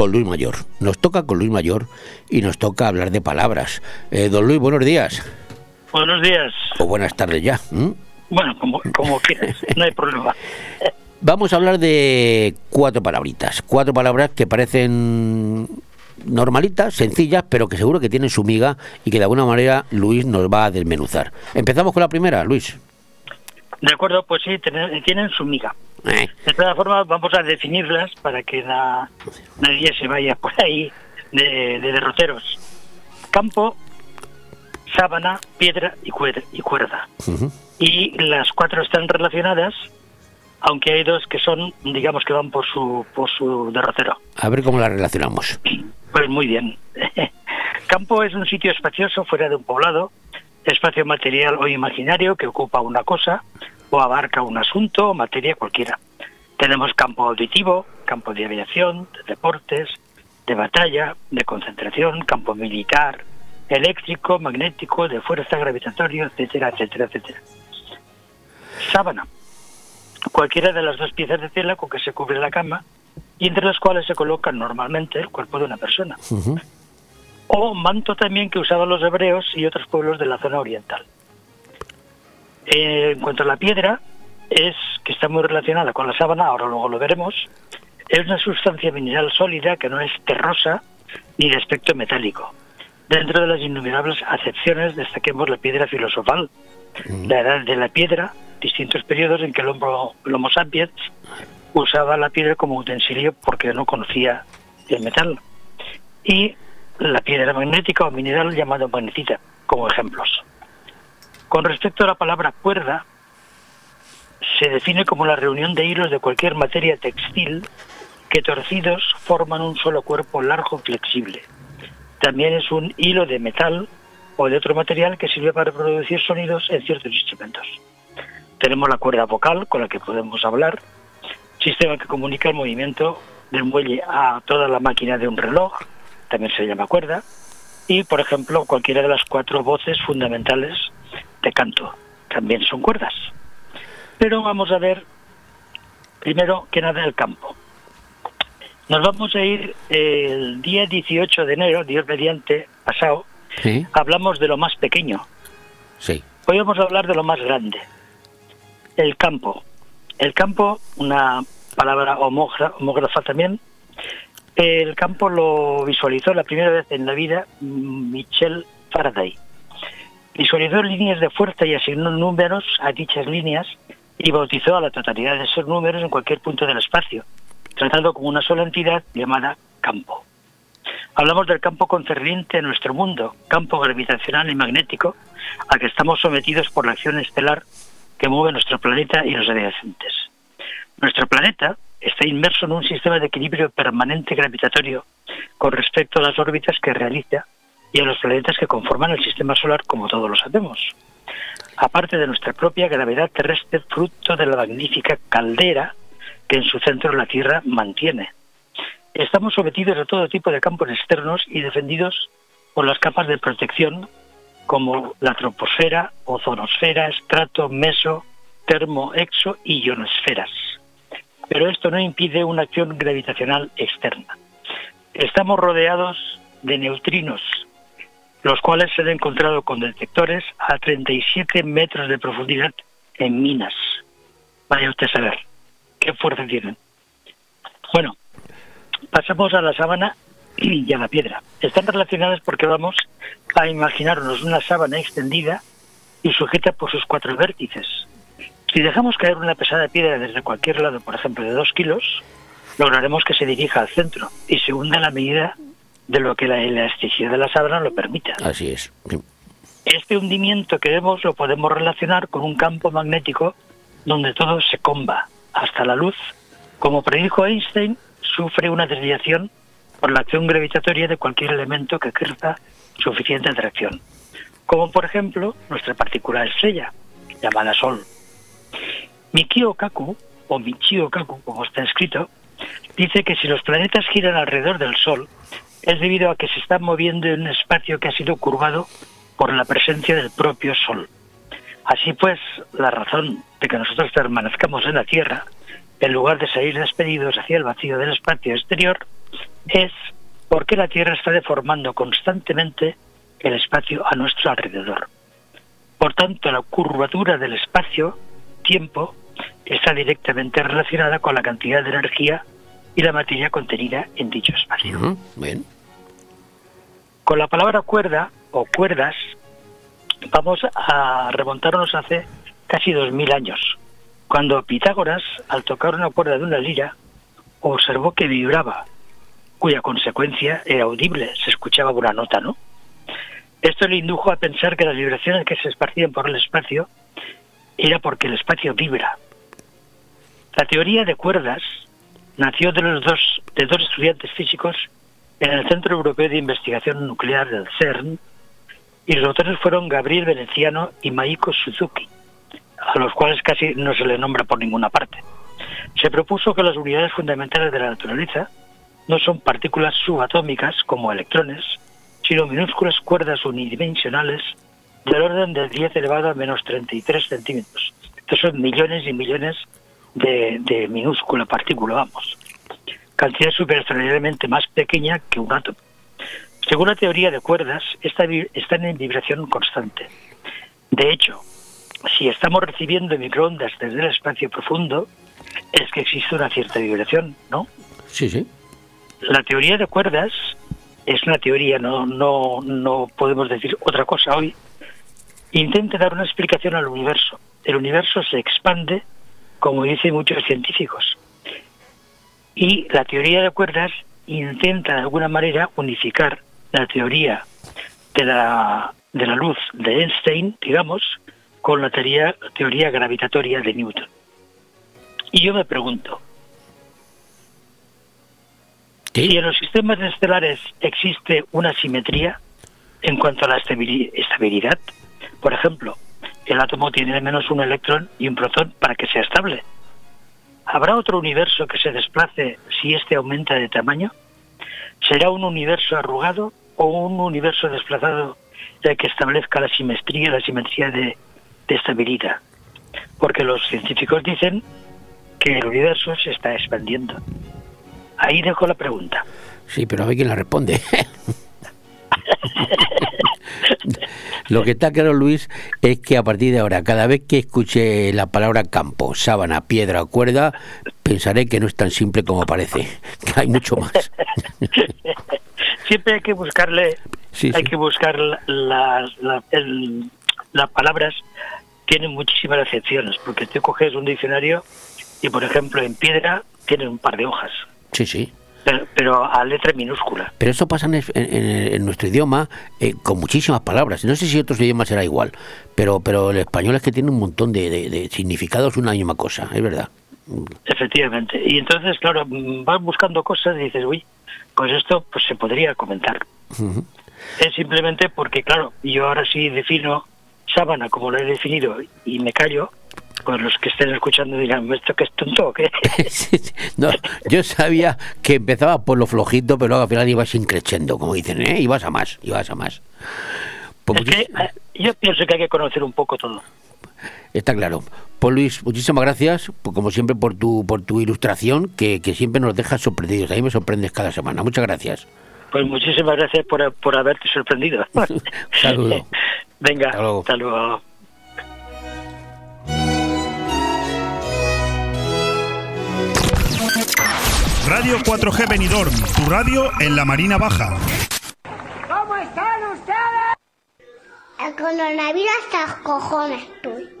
Con Luis Mayor. Nos toca con Luis Mayor y nos toca hablar de palabras. Eh, don Luis, buenos días. Buenos días. O buenas tardes ya. Bueno, como, como quieras, no hay problema. <laughs> Vamos a hablar de cuatro palabritas. Cuatro palabras que parecen normalitas, sencillas, pero que seguro que tienen su miga y que de alguna manera Luis nos va a desmenuzar. Empezamos con la primera, Luis. De acuerdo, pues sí, tienen, tienen su miga. Eh, De todas formas, vamos a definirlas para que na- nadie se vaya por ahí de, de derroteros. Campo, sábana, piedra y, cuer- y cuerda. Y las cuatro están relacionadas, aunque hay dos que son, digamos, que van por su, por su derrotero. A ver cómo la relacionamos. Pues muy bien. <laughs> Campo es un sitio espacioso fuera de un poblado, espacio material o imaginario que ocupa una cosa o abarca un asunto o materia cualquiera. Tenemos campo auditivo, campo de aviación, de deportes, de batalla, de concentración, campo militar, eléctrico, magnético, de fuerza gravitatorio, etcétera, etcétera, etcétera. Sábana. Cualquiera de las dos piezas de tela con que se cubre la cama y entre las cuales se coloca normalmente el cuerpo de una persona. O manto también que usaban los hebreos y otros pueblos de la zona oriental. Eh, en cuanto a la piedra, es que está muy relacionada con la sábana, ahora luego lo veremos. Es una sustancia mineral sólida que no es terrosa ni de aspecto metálico. Dentro de las innumerables acepciones destaquemos la piedra filosofal, la edad de la piedra, distintos periodos en que el, homo, el Homo sapiens usaba la piedra como utensilio porque no conocía el metal. Y la piedra magnética o mineral llamado magnesita, como ejemplos. Con respecto a la palabra cuerda, se define como la reunión de hilos de cualquier materia textil que torcidos forman un solo cuerpo largo flexible. También es un hilo de metal o de otro material que sirve para producir sonidos en ciertos instrumentos. Tenemos la cuerda vocal con la que podemos hablar, sistema que comunica el movimiento del muelle a toda la máquina de un reloj, también se llama cuerda, y, por ejemplo, cualquiera de las cuatro voces fundamentales de canto. También son cuerdas. Pero vamos a ver, primero que nada, el campo. Nos vamos a ir el día 18 de enero, Dios mediante, pasado, Sí, hablamos de lo más pequeño. sí. Hoy vamos a hablar de lo más grande. El campo. El campo, una palabra homógra- homógrafa también. El campo lo visualizó la primera vez en la vida mm, Michel Faraday. Visualizó líneas de fuerza y asignó números a dichas líneas y bautizó a la totalidad de esos números en cualquier punto del espacio, tratando como una sola entidad llamada campo. Hablamos del campo concerniente a nuestro mundo, campo gravitacional y magnético, a que estamos sometidos por la acción estelar que mueve nuestro planeta y los adyacentes. Nuestro planeta está inmerso en un sistema de equilibrio permanente gravitatorio con respecto a las órbitas que realiza y a los planetas que conforman el sistema solar, como todos lo sabemos. Aparte de nuestra propia gravedad terrestre, fruto de la magnífica caldera que en su centro la Tierra mantiene. Estamos sometidos a todo tipo de campos externos y defendidos por las capas de protección como la troposfera, ozonosfera, estrato, meso, termo, exo y ionosferas. Pero esto no impide una acción gravitacional externa. Estamos rodeados de neutrinos, los cuales se han encontrado con detectores a 37 metros de profundidad en minas. Vaya usted a saber qué fuerza tienen. Bueno, pasamos a la sábana y a la piedra. Están relacionadas porque vamos a imaginarnos una sábana extendida y sujeta por sus cuatro vértices. Si dejamos caer una pesada piedra desde cualquier lado, por ejemplo de dos kilos, lograremos que se dirija al centro y se hunda a la medida de lo que la elasticidad de la sábana lo permita. Así es. Este hundimiento que vemos lo podemos relacionar con un campo magnético donde todo se comba, hasta la luz. Como predijo Einstein, sufre una desviación por la acción gravitatoria de cualquier elemento que ejerza suficiente atracción, como por ejemplo nuestra particular estrella, llamada Sol. Mikio Kaku, o Michio Kaku, como está escrito, dice que si los planetas giran alrededor del Sol, es debido a que se están moviendo en un espacio que ha sido curvado por la presencia del propio Sol. Así pues, la razón de que nosotros permanezcamos en la Tierra, en lugar de salir despedidos hacia el vacío del espacio exterior, es porque la Tierra está deformando constantemente el espacio a nuestro alrededor. Por tanto, la curvatura del espacio-tiempo está directamente relacionada con la cantidad de energía y la materia contenida en dicho espacio. Bien. Con la palabra cuerda o cuerdas vamos a remontarnos hace casi dos mil años, cuando Pitágoras, al tocar una cuerda de una lira, observó que vibraba, cuya consecuencia era audible, se escuchaba una nota, ¿no? Esto le indujo a pensar que las vibraciones que se esparcían por el espacio era porque el espacio vibra. La teoría de cuerdas nació de los dos de dos estudiantes físicos en el Centro Europeo de Investigación Nuclear del CERN y los autores fueron Gabriel Veneciano y Maiko Suzuki, a los cuales casi no se le nombra por ninguna parte. Se propuso que las unidades fundamentales de la naturaleza no son partículas subatómicas como electrones, sino minúsculas cuerdas unidimensionales del orden de 10 elevado a menos 33 centímetros. Estos son millones y millones de, de minúscula partícula, vamos. Cantidad superextraordinariamente más pequeña que un átomo. Según la teoría de cuerdas, esta están en vibración constante. De hecho, si estamos recibiendo microondas desde el espacio profundo, es que existe una cierta vibración, ¿no? Sí, sí. La teoría de cuerdas es una teoría, no, no, no podemos decir otra cosa hoy. Intenta dar una explicación al universo. El universo se expande, como dicen muchos científicos. Y la teoría de cuerdas intenta de alguna manera unificar la teoría de la, de la luz de Einstein, digamos, con la teoría, teoría gravitatoria de Newton. Y yo me pregunto, si en los sistemas estelares existe una simetría en cuanto a la estabili- estabilidad, por ejemplo, el átomo tiene al menos un electrón y un protón para que sea estable. ¿Habrá otro universo que se desplace si éste aumenta de tamaño? ¿Será un universo arrugado o un universo desplazado el que establezca la simetría, la simetría de, de estabilidad. Porque los científicos dicen que el universo se está expandiendo. Ahí dejo la pregunta. Sí, pero a ver quién la responde. <laughs> Lo que está claro, Luis, es que a partir de ahora, cada vez que escuche la palabra campo, sábana, piedra o cuerda, pensaré que no es tan simple como parece, <laughs> que hay mucho más. Siempre hay que buscarle, Sí, hay sí. que buscar la- la- la- el- las palabras tienen muchísimas acepciones, porque tú coges un diccionario y, por ejemplo, en piedra tienen un par de hojas, Sí, sí. Pero, pero a letra minúscula. Pero eso pasa en, en- en- nuestro idioma eh, con muchísimas palabras. No sé si otros idiomas será igual, pero, pero el español es que tiene un montón de, de- de significados una misma cosa, es verdad. Efectivamente. Y entonces, claro, vas buscando cosas y dices, uy, pues esto pues se podría comentar. Es simplemente porque, claro, yo ahora sí defino sábana como lo he definido y me callo, pues los que estén escuchando dirán, ¿esto que es tonto o qué? <laughs> No, yo sabía que empezaba por lo flojito, pero luego al final ibas increciendo, como dicen, ¿eh? Ibas a más, ibas a más. Pues Es que eh, yo pienso que hay que conocer un poco todo. Está claro. Pues Luis, muchísimas gracias, pues, como siempre, por tu, por tu ilustración, que, que siempre nos dejas sorprendidos. A mí me sorprendes cada semana. Muchas gracias. Pues muchísimas gracias por, por haberte sorprendido. <laughs> Saludo. <laughs> Venga, hasta luego. Radio 4G Benidorm, tu radio en la Marina Baja. ¿Cómo están ustedes? El coronavirus hasta los cojones estoy.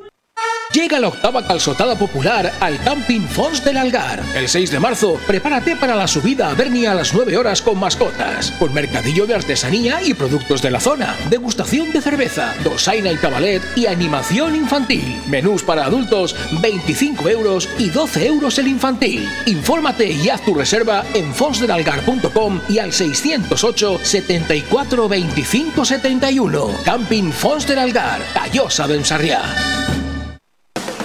Llega la octava calzotada popular al Camping Fons del Algar. El 6 de marzo, prepárate para la subida a Bernia a las 9 horas con mascotas, con mercadillo de artesanía y productos de la zona, degustación de cerveza, dosaina y cabalet y animación infantil. Menús para adultos, 25 euros y 12 euros el infantil. Infórmate y haz tu reserva en fonsdelalgar.com y al 608 74 25 71. Camping Fons del Algar, Callosa de.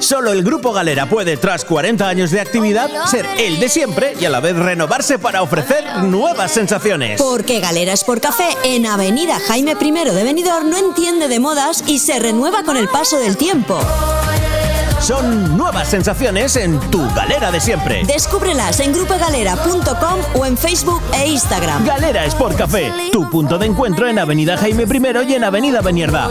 Solo el Grupo Galera puede, tras 40 años de actividad, ser el de siempre y a la vez renovarse para ofrecer nuevas sensaciones. Porque Galera Sport Café en Avenida Jaime I de Benidorm no entiende de modas y se renueva con el paso del tiempo. Son nuevas sensaciones en tu galera de siempre. Descúbrelas en grupogalera.com o en Facebook e Instagram. Galera Sport Café, tu punto de encuentro en Avenida Jaime I y en Avenida Benierda.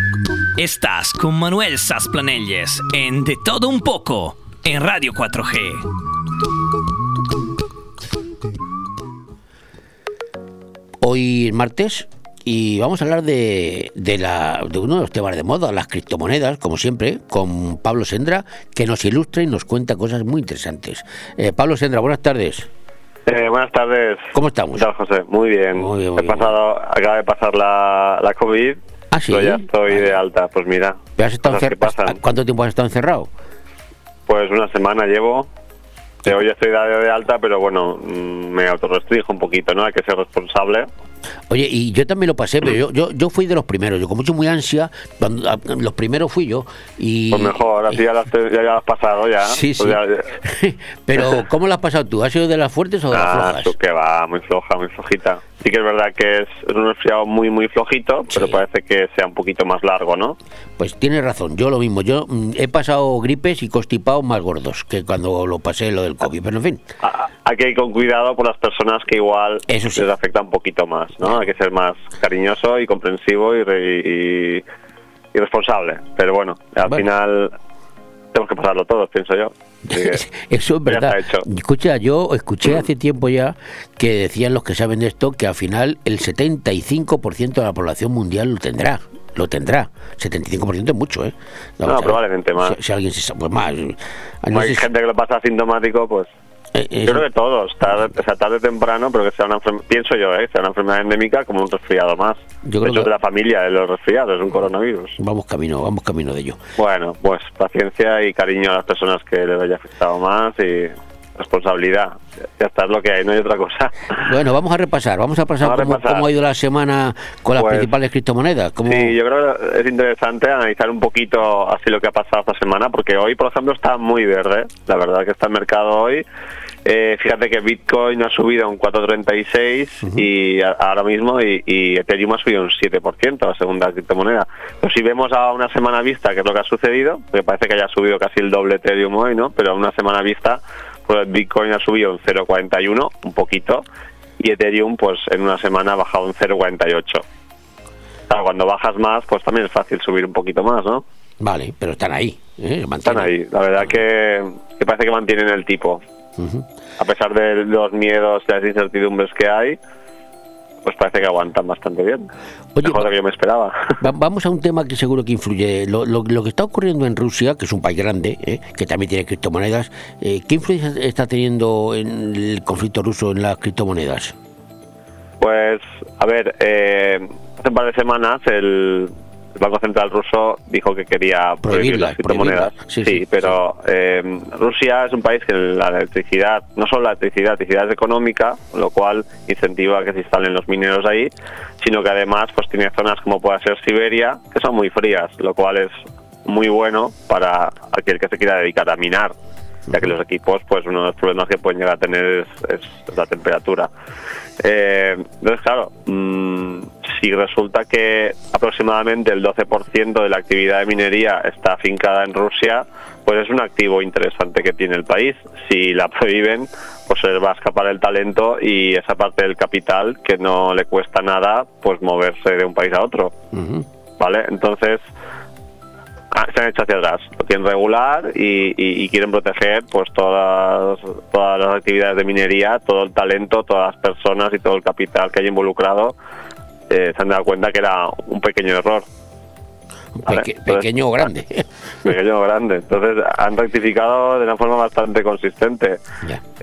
Estás con Manuel Sasplanelles en De Todo Un Poco en Radio 4G. Hoy es martes y vamos a hablar de, de, la, de uno de los temas de moda, las criptomonedas, como siempre, con Pablo Sendra, que nos ilustra y nos cuenta cosas muy interesantes. Eh, Pablo Sendra, buenas tardes. Eh, buenas tardes. ¿Cómo estamos? ¿Qué tal, José? Muy bien. He pasado, acaba de pasar la, la COVID. ¿Ah, sí? Ya estoy de alta. Pues mira. ¿Pero has estado cosas que encer- pasan. ¿Cuánto tiempo has estado encerrado? Pues una semana llevo. Hoy estoy dado de alta, pero bueno, mm, me autorrestringo un poquito, ¿no? Hay que ser responsable. Oye, y yo también lo pasé, pero yo, yo, yo fui de los primeros. Yo con mucho muy ansia, cuando, a- los primeros fui yo. Y, Pues mejor, así ya lo has, ya, ya lo has pasado ya. Sí, Pues sí. ya- <laughs> Pero, ¿cómo lo has pasado tú? ¿Has sido de las fuertes o de las Ah, flojas? tú que va, muy floja, muy flojita. Sí que es verdad que es un resfriado muy, muy flojito, pero parece que sea un poquito más largo, ¿no? Pues tienes razón, yo lo mismo. Yo mm, he pasado gripes y constipados más gordos que cuando lo pasé lo del COVID. Pero en fin, Hay que ir con cuidado por las personas que igual les afecta un poquito más, ¿no? Hay que ser más cariñoso y comprensivo y, re- y- y responsable. Pero bueno, al final tenemos que pasarlo todos, pienso yo. <laughs> Eso es verdad. Escucha, yo escuché hace tiempo ya que decían los que saben de esto que al final el 75% de la población mundial lo tendrá. Lo tendrá. 75% es mucho, ¿eh? No, probablemente más. Si, si alguien se pues más. No Como hay sé gente que lo pasa asintomático, pues eh, yo creo que todos, tarde, o sea, tarde o temprano, pero que sea una enfermedad, pienso yo, ¿eh? sea una enfermedad endémica como un resfriado más. Yo creo de hecho, que- de la familia de los resfriados, es un coronavirus. Vamos camino, vamos camino de ello. Bueno, pues paciencia y cariño a las personas que les haya afectado más y responsabilidad. Ya está, es lo que hay, no hay otra cosa. Bueno, vamos a repasar, vamos a pasar Vamos a cómo, repasar. cómo ha ido la semana con las Pues- principales criptomonedas. Cómo... Sí, yo creo que es interesante analizar un poquito así lo que ha pasado esta semana, porque hoy, por ejemplo, está muy verde. La verdad que está el mercado hoy. Eh, fíjate que Bitcoin ha subido un 4,36 y a- ahora mismo y, y Ethereum ha subido un 7%, la segunda criptomoneda. Pero si vemos a una semana vista, que es lo que ha sucedido, porque parece que haya subido casi el doble Ethereum hoy, ¿no? Pero a una semana vista, pues Bitcoin ha subido un 0,41, un poquito, y Ethereum, pues en una semana ha bajado un 0,48. Claro, cuando bajas más, pues también es fácil subir un poquito más, ¿no? Vale, pero están ahí. ¿eh? Están ahí. La verdad que, que parece que mantienen el tipo. A pesar de los miedos las incertidumbres que hay, pues parece que aguantan bastante bien. Mejor de lo que yo me esperaba. Va- Vamos a un tema que seguro que influye. Lo, lo- lo que está ocurriendo en Rusia, que es un país grande, ¿eh? que también tiene criptomonedas, eh, ¿qué influencia está teniendo en el conflicto ruso en las criptomonedas? Pues, a ver, eh, hace un par de semanas el, el Banco Central ruso dijo que quería prohibir las criptomonedas. Sí, Sí, sí, pero eh, Rusia es un país que la electricidad, no solo la electricidad, la electricidad es económica, lo cual incentiva que se instalen los mineros ahí, sino que además pues tiene zonas como puede ser Siberia, que son muy frías, lo cual es muy bueno para aquel que se quiera dedicar a minar ya que los equipos, pues uno de los problemas que pueden llegar a tener es, es la temperatura. Eh, entonces, claro, mm, si resulta que aproximadamente el 12% de la actividad de minería está afincada en Rusia, pues es un activo interesante que tiene el país. Si la prohíben, pues se va a escapar el talento y esa parte del capital que no le cuesta nada, pues moverse de un país a otro. ¿Vale? Entonces, ah, se han hecho hacia atrás. Lo tienen regular y, y- y quieren proteger pues todas, todas las actividades de minería, todo el talento, todas las personas y todo el capital que hay involucrado. Eh, se han dado cuenta que era un pequeño error. ¿vale? Peque- Entonces, pequeño o grande. <laughs> pequeño o grande. Entonces han rectificado de una forma bastante consistente.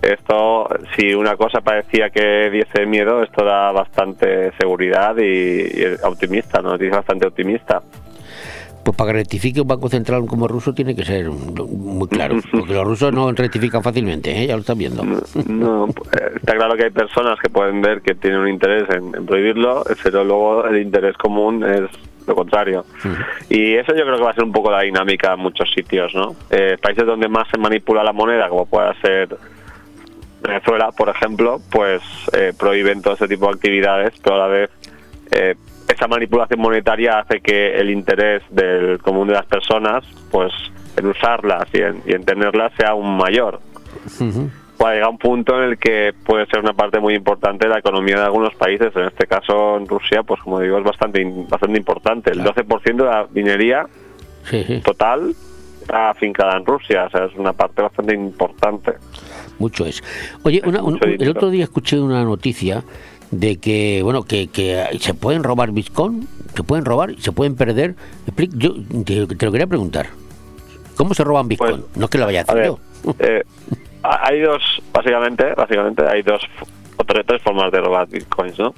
Esto, si una cosa parecía que diese miedo, esto da bastante seguridad y, y optimista, ¿no? Es bastante optimista. Pues para que rectifique un banco central como ruso tiene que ser muy claro, <laughs> porque los rusos no rectifican fácilmente, ¿eh? ya lo están viendo. No, eh, está claro que hay personas que pueden ver que tienen un interés en, en prohibirlo, pero luego el interés común es lo contrario. Y eso yo creo que va a ser un poco la dinámica en muchos sitios, ¿no? Eh, países donde más se manipula la moneda, como pueda ser Venezuela, por ejemplo, pues eh, prohíben todo ese tipo de actividades, pero a la vez eh, esa manipulación monetaria hace que el interés del común de las personas, pues en usarlas y en, y en tenerlas sea aún mayor. Llegar a un punto en el que puede ser una parte muy importante de la economía de algunos países. En este caso, en Rusia, pues como digo, es bastante bastante importante. El 12% de la minería total está afincada en Rusia. O sea, es una parte bastante importante. Mucho es. Oye, una- un- el otro día escuché una noticia de que, bueno, que, que se pueden robar Bitcoin, se pueden robar y se pueden perder. Yo te, te lo quería preguntar. ¿Cómo se roban Bitcoin? no es que lo vaya a Pues, A hacer ver, yo. <laughs> eh, ha- hay dos, básicamente, básicamente hay dos o tres, tres formas de robar bitcoins, ¿no?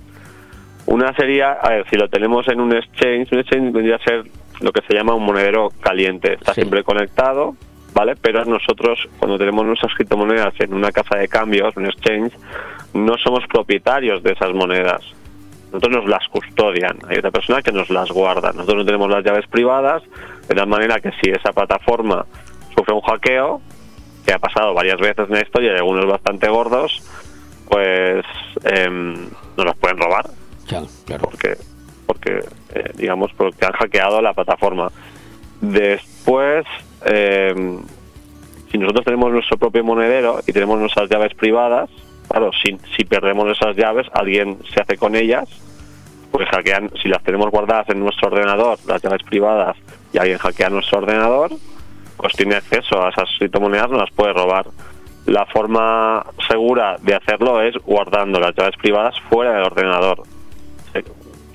Una sería, a ver, si lo tenemos en un exchange, un exchange vendría a ser lo que se llama un monedero caliente. Está siempre conectado ¿vale? Pero nosotros, cuando tenemos nuestras criptomonedas en una casa de cambios, un exchange, no somos propietarios de esas monedas. Nosotros nos las custodian. Hay otra persona que nos las guarda. Nosotros no tenemos las llaves privadas, de tal manera que si esa plataforma sufre un hackeo, que ha pasado varias veces en historia y algunos bastante gordos, pues em, nos las pueden robar. Porque, porque eh, digamos, porque han hackeado la plataforma. Después, em, si nosotros tenemos nuestro propio monedero y tenemos nuestras llaves privadas, claro, si, perdemos esas llaves, alguien se hace con ellas, pues hackean, si las tenemos guardadas en nuestro ordenador, las llaves privadas, y alguien hackea nuestro ordenador, pues tiene acceso a esas criptomonedas, no las puede robar. La forma segura de hacerlo es guardando las llaves privadas fuera del ordenador. Eh,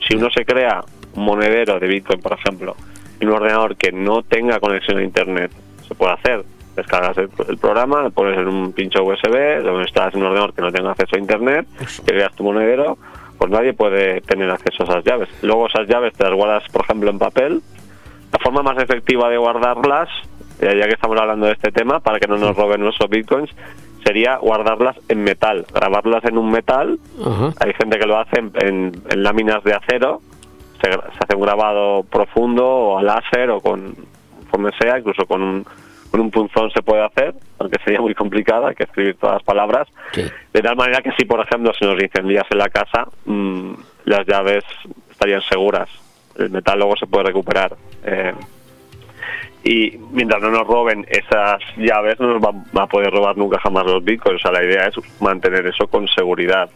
Si uno se crea un monedero de Bitcoin, por ejemplo, en un ordenador que no tenga conexión a Internet, se puede hacer. Descargas el, el programa, lo pones en un pincho USB, donde estás en un ordenador que no tenga acceso a Internet, que creas tu monedero, pues nadie puede tener acceso a esas llaves. Luego esas llaves te las guardas, por ejemplo, en papel. La forma más efectiva de guardarlas, eh, ya que estamos hablando de este tema, para que no nos roben nuestros bitcoins, sería guardarlas en metal, grabarlas en un metal. Hay gente que lo hace en, en- en láminas de acero, se, hace un grabado profundo o a láser o con conforme sea, incluso con un, con un punzón se puede hacer, aunque sería muy complicado, hay que escribir todas las palabras. De tal manera que si, por ejemplo, se nos incendiase la casa, mm, las llaves estarían seguras. El metal luego se puede recuperar. eh, y mientras no nos roben esas llaves, no nos va, va a poder robar nunca jamás los bitcoins. O sea, la idea es mantener eso con seguridad.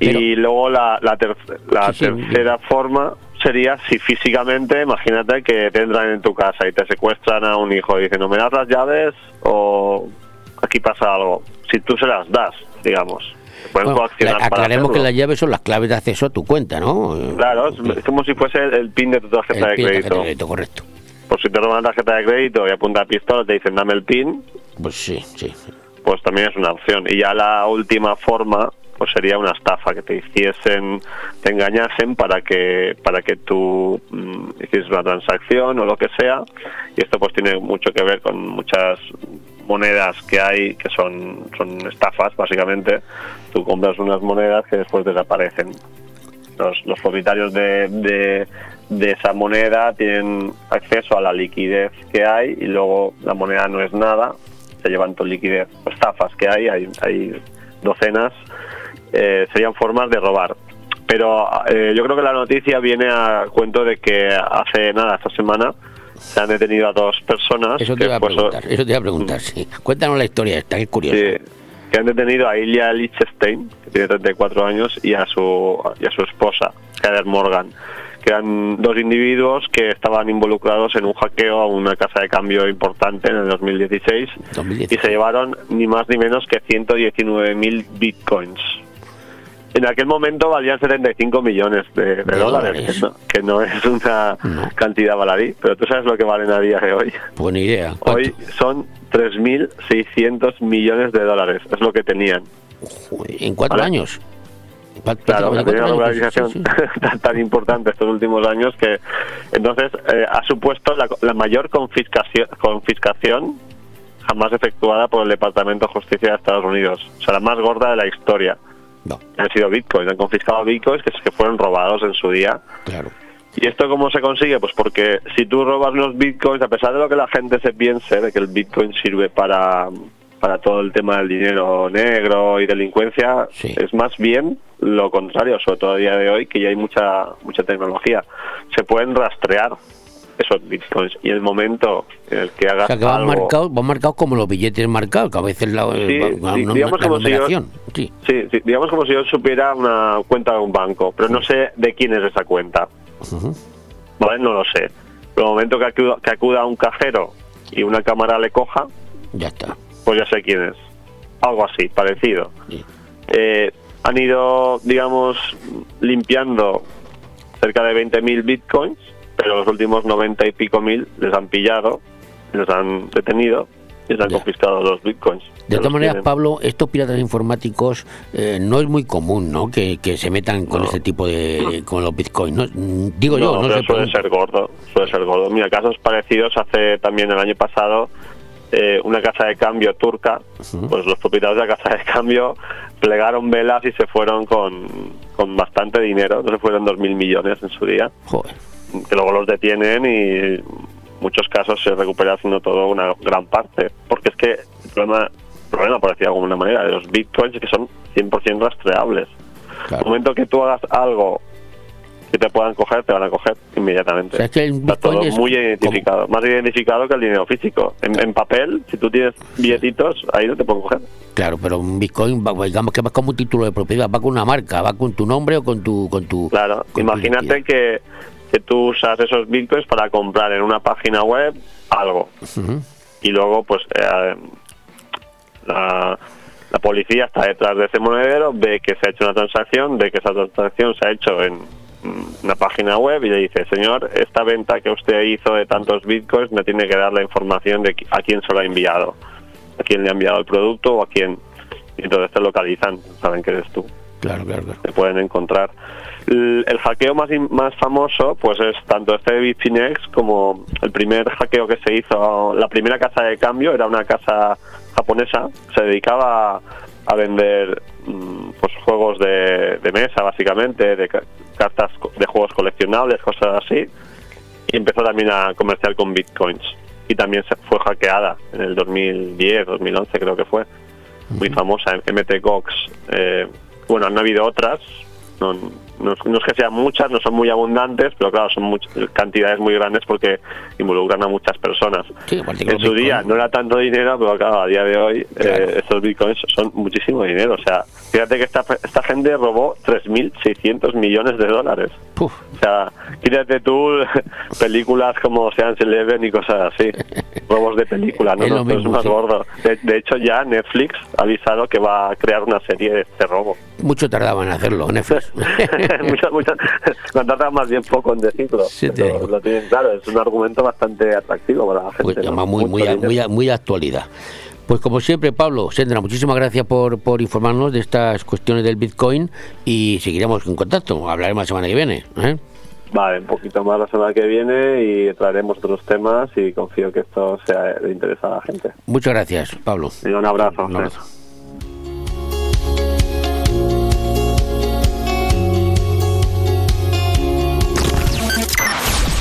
Y luego la, la, ter- la Sí, sí, tercera forma sería si físicamente, imagínate que te entran en tu casa y te secuestran a un hijo y dicen, no me das las llaves o aquí pasa algo. Si tú se las das, digamos. Bueno, aclaremos que las llaves son las claves de acceso a tu cuenta, ¿no? Claro, es, es como si fuese el, el pin de tu tarjeta de crédito. de crédito, correcto. Por si te roban la tarjeta de crédito y apunta a pistola, te dicen dame el pin. Pues sí, sí. Pues también es una opción. Y ya la última forma, pues sería una estafa, que te hiciesen, te engañasen para que para que tú mm, hicieses una transacción o lo que sea. Y esto pues tiene mucho que ver con muchas monedas que hay que son, son estafas, básicamente. Tú compras unas monedas que después desaparecen. Los, los propietarios de, de, esa moneda tienen acceso a la liquidez que hay y luego la moneda no es nada, se llevan tu liquidez. Estafas que hay, hay docenas, eh, serían formas de robar. Pero eh, yo creo que la noticia viene a cuento de que hace nada, esta semana, se han detenido a dos personas. Eso te iba a preguntar, eso te iba a preguntar, sí. Cuéntanos la historia esta, que es curiosa. Sí, que han detenido a Ilya Lichtenstein, que tiene 34 años, y a su, y a su esposa, Heather Morgan, que eran dos individuos que estaban involucrados en un hackeo a una casa de cambio importante en el 2016, y se llevaron ni más ni menos que 119.000 bitcoins. En aquel momento valían 75 millones de, de dólares, que no, que no es una cantidad baladí, pero tú sabes lo que valen a día de hoy. Pues ni idea. Hoy son 3.600 millones de dólares, es lo que tenían. En cuatro Vale. años. Claro, ha tenido una organización sí, sí. <laughs> tan, tan importante estos últimos años que entonces eh, ha supuesto la, la mayor confiscación, confiscación jamás efectuada por el Departamento de Justicia de Estados Unidos. O sea, la más gorda de la historia. Han sido bitcoins, han confiscado bitcoins que, que fueron robados en su día. Claro. ¿Y esto cómo se consigue? Pues porque si tú robas los bitcoins, a pesar de lo que la gente se piense, de que el bitcoin sirve para, para todo el tema del dinero negro y delincuencia, es más bien lo contrario, sobre todo a día de hoy, que ya hay mucha, mucha tecnología. Se pueden rastrear esos bitcoins y el momento en el que hagas O sea, que van marcados, marcados como los billetes marcados, que a veces la, Sí, digamos la como si yo-. Sí. Sí, digamos como si yo supiera una cuenta de un banco, pero no sé de quién es esa cuenta. ¿Vale? No lo sé. Pero el momento que acuda, que acuda a un cajero y una cámara le coja, ya está. Pues ya sé quién es. Algo así, parecido. Eh, han ido, digamos, limpiando cerca de 20.000 bitcoins, pero los últimos 90 y pico mil les han pillado, les han detenido y se han confiscado los bitcoins. De todas maneras, tienen. Pablo, estos piratas informáticos eh, no es muy común, ¿no? Que, que se metan con este tipo de. con los bitcoins. ¿no? Digo yo, no sé. suele ser gordo, suele ser gordo. Mira, casos parecidos hace también el año pasado eh, una casa de cambio turca, pues los propietarios de la casa de cambio plegaron velas y se fueron con, con bastante dinero, no se fueron dos mil millones en su día, que luego los detienen y muchos casos se recupera haciendo todo una gran parte, porque es que el problema, el problema por decirlo de alguna manera, de los bitcoins es que son 100% rastreables. El momento que tú hagas algo que te puedan coger, te van a coger inmediatamente. O sea, es que el Está todo es muy identificado, más identificado que el dinero físico. En, en papel, si tú tienes billetitos, ahí no te pueden coger. Claro, pero un bitcoin, va- digamos que va como un título de propiedad, va con una marca, va con tu nombre o con tu. Con tu Claro, imagínate que, que tú usas esos bitcoins para comprar en una página web algo. Y luego pues eh, la, la policía está detrás de ese monedero, ve que se ha hecho una transacción, ve que esa transacción se ha hecho en una página web y le dice, señor, esta venta que usted hizo de tantos bitcoins me tiene que dar la información de a quién se lo ha enviado, a quién le ha enviado el producto o a quién. Y entonces te localizan, saben que eres tú Claro, claro, claro. se pueden encontrar. El, el hackeo más, más famoso pues es tanto este de Bitfinex como el primer hackeo que se hizo, la primera casa de cambio era una casa japonesa, se dedicaba a, vender mm, pues juegos de, de mesa básicamente, de ca- cartas de juegos coleccionables, cosas así, y empezó también a comerciar con bitcoins. Y también se fue hackeada en el 2010, 2011 creo que fue muy famosa, MT Gox. Eh, bueno, han habido otras, no, no, es- no es que sean muchas, no son muy abundantes, pero claro, son much- cantidades muy grandes porque involucran a muchas personas. en su día no era tanto dinero, pero claro, a día de hoy eh, estos bitcoins son muchísimo dinero. O sea, fíjate que esta, esta gente robó 3.600 millones de dólares. O sea, quítate tú <laughs> películas como Ocean's Eleven y cosas así. Robos de película, no, Es no, esto es mismo, más sí. gordo. De, de hecho, ya Netflix ha avisado que va a crear una serie de este robo. Mucho tardaban en hacerlo, Netflix. <laughs> muchas, no tarda más bien poco en decirlo. pero lo tienen claro, es un argumento bastante atractivo para la gente. Pues ¿no? muy, muy, Mucho a- muy, a- muy actualidad. Pues como siempre, Pablo, Sendra, muchísimas gracias por, por informarnos de estas cuestiones del Bitcoin y seguiremos en contacto. Hablaremos la semana que viene. ¿eh? Vale, un poquito más la semana que viene y traeremos otros temas y confío que esto sea de interés a la gente. Muchas gracias, Pablo. un abrazo. Un abrazo.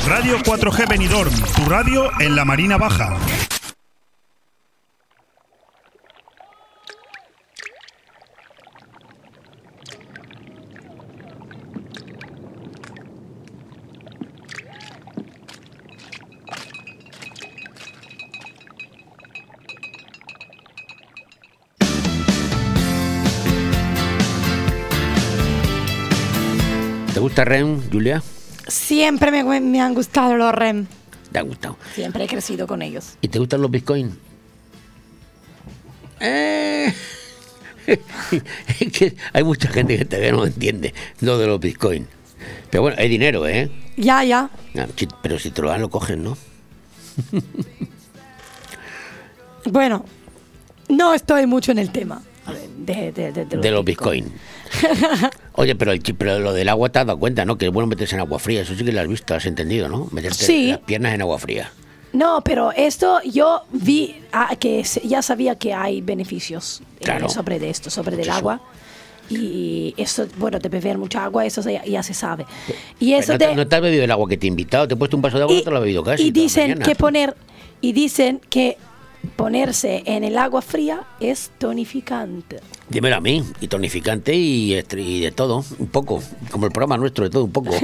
Radio 4G Benidorm, tu radio en la Marina Baja. Gusta REM, Julia? Siempre me, me han gustado los REM. ¿Te ha gustado? Siempre he crecido con ellos. ¿Y te gustan los Bitcoin? Eh, <laughs> es que hay mucha gente que todavía no entiende lo de los Bitcoin. Pero bueno, hay dinero, ¿eh? Ya, ya. Ah, Pero si te lo dan, lo cogen, ¿no? <laughs> Bueno, no estoy mucho en el tema. A ver, de, de, de, de los De los Bitcoin. <laughs> Oye, pero, el, pero lo del agua te has dado cuenta, ¿no? Que es bueno meterse en agua fría. Eso sí que lo has visto, has entendido, ¿no? Meterte Sí. las piernas en agua fría. No, pero esto yo vi ah, que ya sabía que hay beneficios eh, sobre de esto, sobre del agua. Y eso, bueno, de beber mucha agua, eso ya, ya se sabe. Y eso no, te, de, no te has bebido el agua que te he invitado. Te he puesto un vaso de agua y no te lo has bebido casi. y dicen que poner y dicen que ponerse en el agua fría es tonificante. Dímelo a mí, y tonificante y, y de todo, un poco, como el programa nuestro, de todo un poco. <laughs>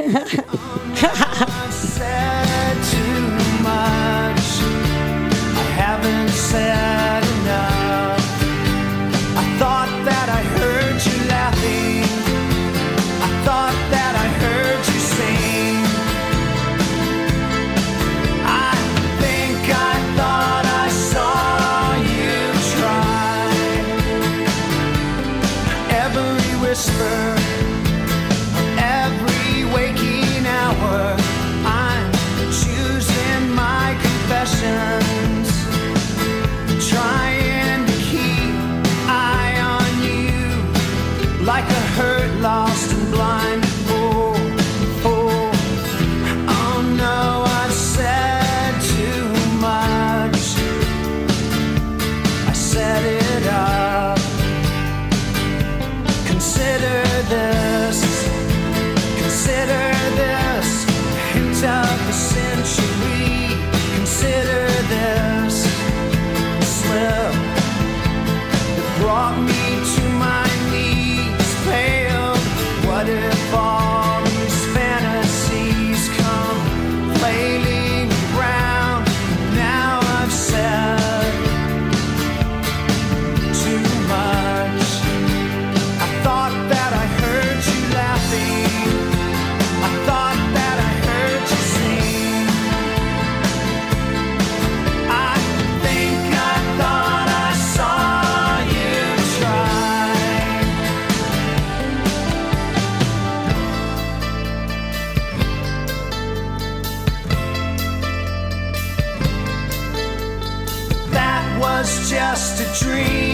dream.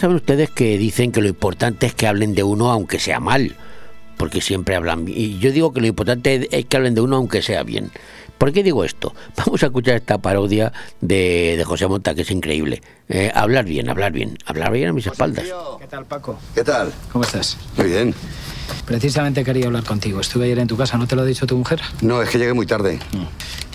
Saben ustedes que dicen que lo importante es que hablen de uno aunque sea mal, porque siempre hablan bien. Y yo digo que lo importante es que hablen de uno aunque sea bien. ¿Por qué digo esto? <laughs> Vamos a escuchar esta parodia de, de José Monta, que es increíble. Eh, hablar bien, hablar bien, hablar bien a mis espaldas. ¿Qué tal, Paco? ¿Qué tal? ¿Cómo estás? Muy bien. Precisamente quería hablar contigo. Estuve ayer en tu casa, ¿no te lo ha dicho tu mujer? No, es que llegué muy tarde.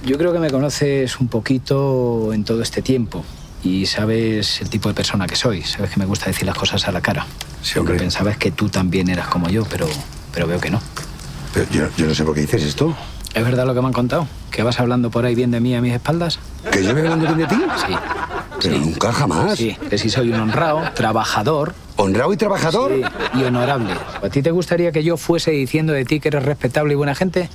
Yo creo que me conoces un poquito en todo este tiempo y sabes el tipo de persona que soy. Sabes que me gusta decir las cosas a la cara. Sí, Lo que pensaba es que tú también eras como yo, pero, pero veo que no. Pero yo, yo no sé por qué dices esto. ¿Es verdad lo que me han contado? ¿Que vas hablando por ahí bien de mí a mis espaldas? ¿Que yo me hablando bien de ti? Sí. Pero nunca, jamás. Sí, que si soy un honrado, trabajador. ¿Honrado y trabajador? Sí, y honorable. ¿A ti te gustaría que yo fuese diciendo de ti que eres respetable y buena gente?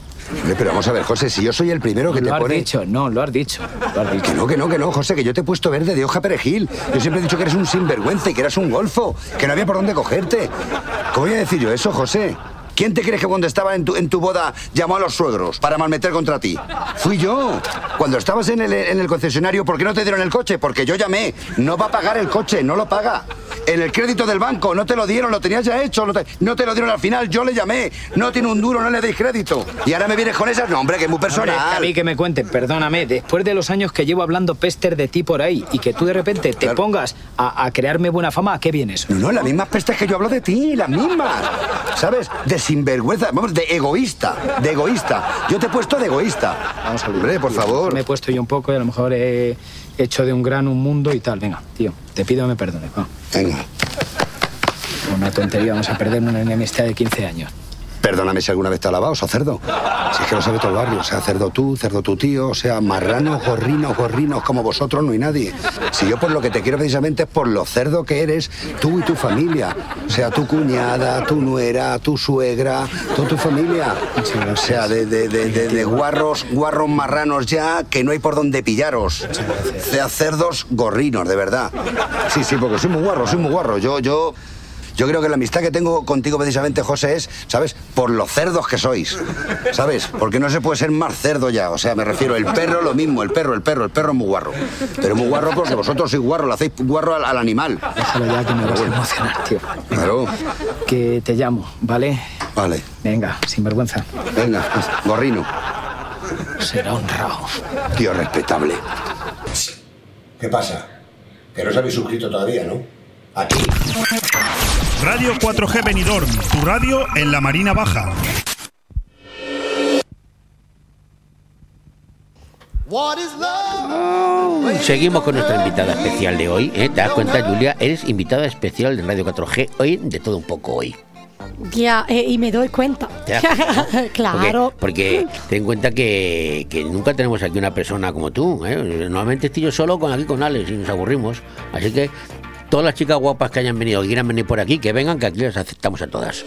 Pero vamos a ver, José, si yo soy el primero que lo te has pone... dicho, no, lo has dicho. Lo has dicho. Que no, que no, que no, José, que yo te he puesto verde de hoja perejil. Yo siempre he dicho que eres un sinvergüenza y que eras un golfo, que no había por dónde cogerte. ¿Cómo voy a decir yo eso, José? ¿Quién te crees que cuando estaba en tu, en tu boda llamó a los suegros para malmeter contra ti? Fui yo. Cuando estabas en el, en el concesionario, ¿por qué no te dieron el coche? Porque yo llamé. No va a pagar el coche, no lo paga. En el crédito del banco, no te lo dieron, lo tenías ya hecho. No te, no te lo dieron al final, yo le llamé. No tiene un duro, no le deis crédito. Y ahora me vienes con esas, no, hombre, que es muy Hombre, personal. a mí que me cuenten, perdóname, después de los años que llevo hablando pester de ti por ahí y que tú de repente te pongas a, a crearme buena fama, ¿a qué viene eso? No, no, las mismas pestes que yo hablo de ti, las mismas. ¿Sabes? De sinvergüenza, vamos, de egoísta, de egoísta. Yo te he puesto de egoísta. Vamos a ver. Hombre, por favor. Me he puesto yo un poco y a lo mejor he hecho de un gran un mundo y tal. Venga, tío, te pido que me perdones. Venga. Una tontería, vamos a perder una enemistad de 15 años. Perdóname si alguna vez te ha lavado, o cerdo. Si es que lo sabe todo el barrio, o sea, cerdo tú, cerdo tu tío, o sea, marranos, gorrinos, gorrinos como vosotros no hay nadie. Si yo por lo que te quiero precisamente es por lo cerdo que eres tú y tu familia. O sea, tu cuñada, tu nuera, tu suegra, toda tu familia. O sea, de, de- de- de- guarros, guarros marranos ya que no hay por dónde pillaros. O sea, cerdos gorrinos, de verdad. Sí, sí, porque soy muy guarro, soy muy guarro. Yo, yo... Yo creo que la amistad que tengo contigo precisamente, José, es, ¿sabes? Por los cerdos que sois, ¿sabes? Porque no se puede ser más cerdo ya. O sea, me refiero, el perro lo mismo, el perro, el perro, el perro es muy guarro. Pero muy guarro porque vosotros sois guarro, le hacéis guarro al, al animal. Déjalo ya que me vas a emocionar, tío. Claro. Que te llamo, ¿vale? Vale. Venga, sin vergüenza. Venga, gorrino. Será honrado. Tío respetable. ¿Qué pasa? Que no os habéis suscrito todavía, ¿no? Aquí. Radio 4G Benidorm, tu radio en la Marina Baja. Seguimos con nuestra invitada especial de hoy. ¿eh? ¿Te das cuenta, Julia? Eres invitada especial de Radio 4G hoy, de todo un poco hoy. Ya, eh, y me doy cuenta. ¿Te das cuenta? claro. Porque, porque ten en cuenta que, que nunca tenemos aquí una persona como tú. ¿eh? Normalmente estoy yo solo con aquí con Alex y nos aburrimos. Así que todas las chicas guapas que hayan venido, que quieran venir por aquí, que vengan, que aquí las aceptamos a todas.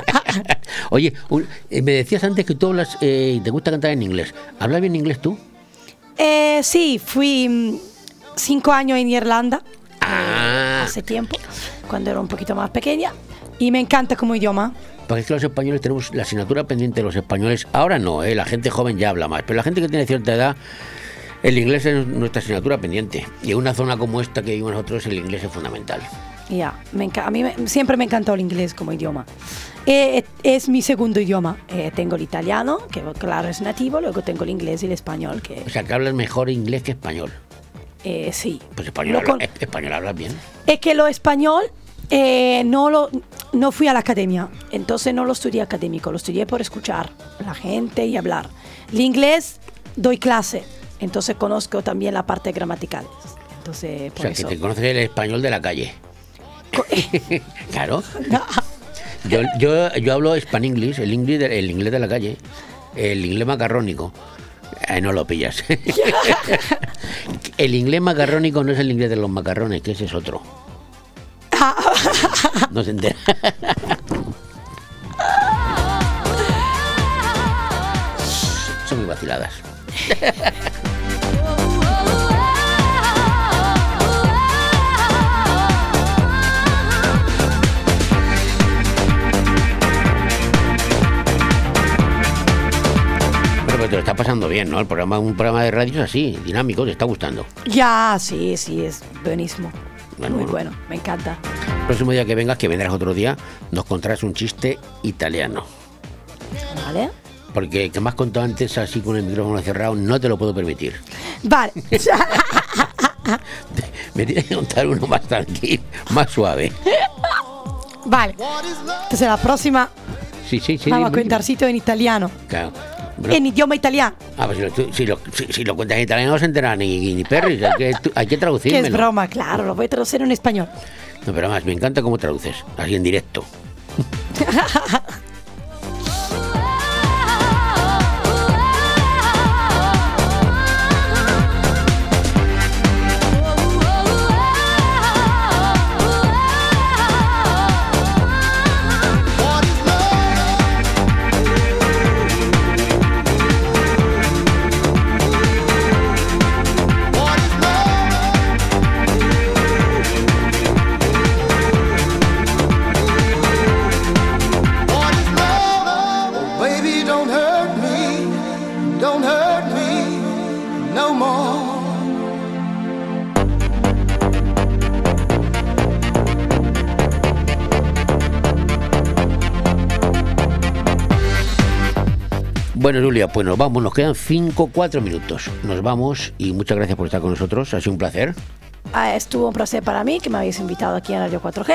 <laughs> Oye, un- eh, me decías antes que tú hablas, eh, y te gusta cantar en inglés. ¿Hablas bien inglés tú? Eh, sí, fui mm, cinco años en Irlanda Ah. hace tiempo, cuando era un poquito más pequeña, y me encanta como idioma. Porque es que los españoles tenemos la asignatura pendiente de los españoles. Ahora no, ¿eh? la gente joven ya habla más, pero la gente que tiene cierta edad, el inglés es nuestra asignatura pendiente. Y en una zona como esta que vivimos nosotros, el inglés es fundamental. Ya, enca- a mí me- siempre me encantó el inglés como idioma. Eh, es mi segundo idioma. Eh, tengo el italiano, que claro es nativo, luego tengo el inglés y el español, que O sea, que hablas mejor inglés que español. eh, sí. Pues español, habla- con- eh, español hablas bien. Es que lo español eh, no lo no fui a la academia, entonces no lo estudié académico, lo estudié por escuchar a la gente y hablar. El inglés doy clase, entonces conozco también la parte gramatical. Entonces, O por sea, que te conoces el español de la calle. <laughs> claro. Yo, yo, yo hablo span English, el inglés, de, el inglés de la calle, el inglés macarrónico. Ahí no lo pillas. <laughs> el inglés macarrónico no es el inglés de los macarrones, que ese es otro. No se entera. <laughs> Son muy vaciladas. Te lo está pasando bien, ¿no? El programa, un programa de radio es así, dinámico, te está gustando. Ya, sí, sí, es buenísimo. Bueno, Muy bueno. me encanta. El próximo día que vengas, que vendrás otro día, nos contarás un chiste italiano. Vale. Porque que me has contado antes así con el micrófono cerrado, no te lo puedo permitir. Vale. <laughs> Me tienes que contar uno más tranquilo, más suave. vale. Entonces la próxima Sí, sí, sí. vamos a contar sitio en italiano. Claro. En idioma italiano. Ah, pues si lo, si, lo, si- si lo cuentas en italiano no se entera ni, ni <laughs> Perry, hay que, hay que Que es broma, claro, lo voy a traducir en español. No, pero más, me encanta cómo traduces, así en directo. <laughs> Bueno, Julia, pues nos vamos, nos quedan 5, 4 minutos. Nos vamos y muchas gracias por estar con nosotros, ha sido un placer. Ah, estuvo un placer para mí que me habéis invitado aquí en Radio 4G.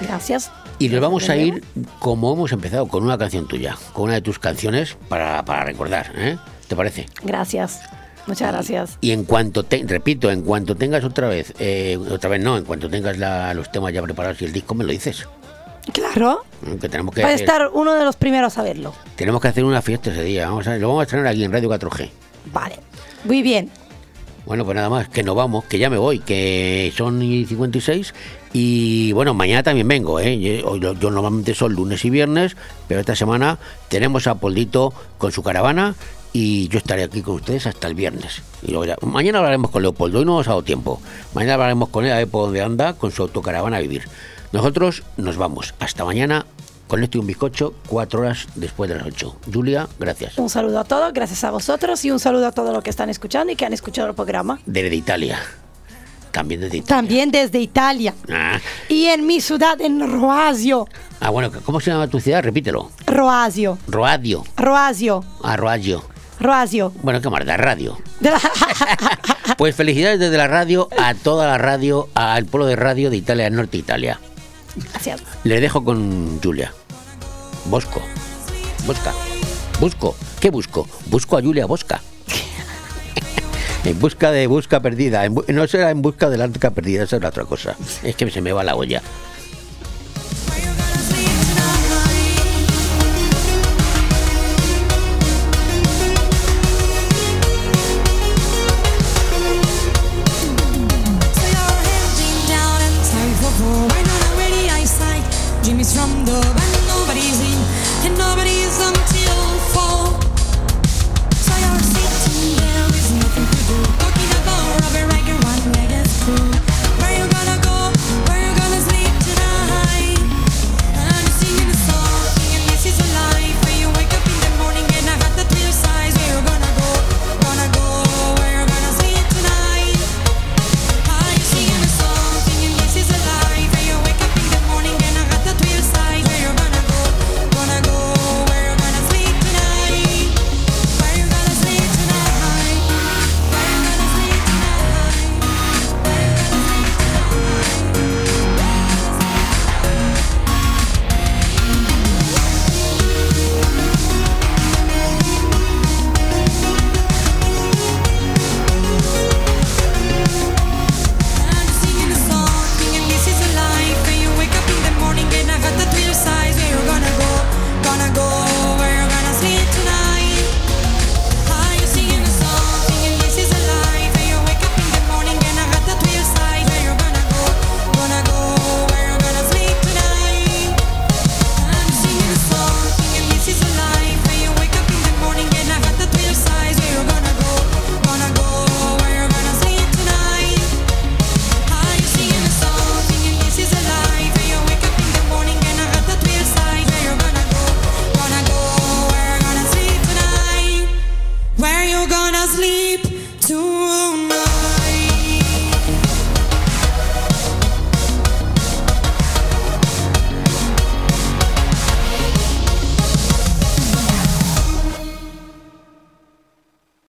Gracias. Y nos vamos a ir como hemos empezado, con una canción tuya, con una de tus canciones para, para recordar, ¿eh? ¿Te parece? Gracias. Muchas gracias. Y en cuanto, te, repito, en cuanto tengas otra vez, eh, otra vez no, en cuanto tengas la- los temas ya preparados y el disco, me lo dices. Claro. Que tenemos que, Va a hacer, estar uno de los primeros a verlo. tenemos que hacer una fiesta ese día. Vamos a, lo vamos a estrenar aquí en Radio 4G. Vale. Muy bien. Bueno, pues nada más, que nos vamos, que ya me voy, que son y 56 y bueno, mañana también vengo, ¿eh? Yo, yo- yo normalmente son lunes y viernes, pero esta semana tenemos a Poldito con su caravana y yo estaré aquí con ustedes hasta el viernes. Y luego ya- mañana hablaremos con Leopoldo, hoy no nos ha dado tiempo. Mañana hablaremos con él a ver por dónde anda con su autocaravana a vivir. Nosotros nos vamos, hasta mañana con esto y un bizcocho, cuatro horas después de las 8. Julia, gracias. Un saludo a todos, gracias a vosotros y un saludo a todos los que están escuchando y que han escuchado el programa. Desde Italia. También desde Italia. También desde Italia. Ah. Y en mi ciudad, en Roasio. Ah, bueno, ¿cómo se llama tu ciudad? Repítelo. Roasio. Roadio. Roasio. Ah. Roasio. Bueno, qué marda, radio. <laughs> Pues felicidades desde la radio a toda la radio, al pueblo de radio de Italia, Norte Italia. Gracias. Le dejo con Julia. Bosco. Bosca. Busco. ¿Qué busco? Busco a Julia Bosca. <laughs> en busca de busca perdida. En bu- no será en busca del arca perdida, esa es la otra cosa. Es que se me va la olla.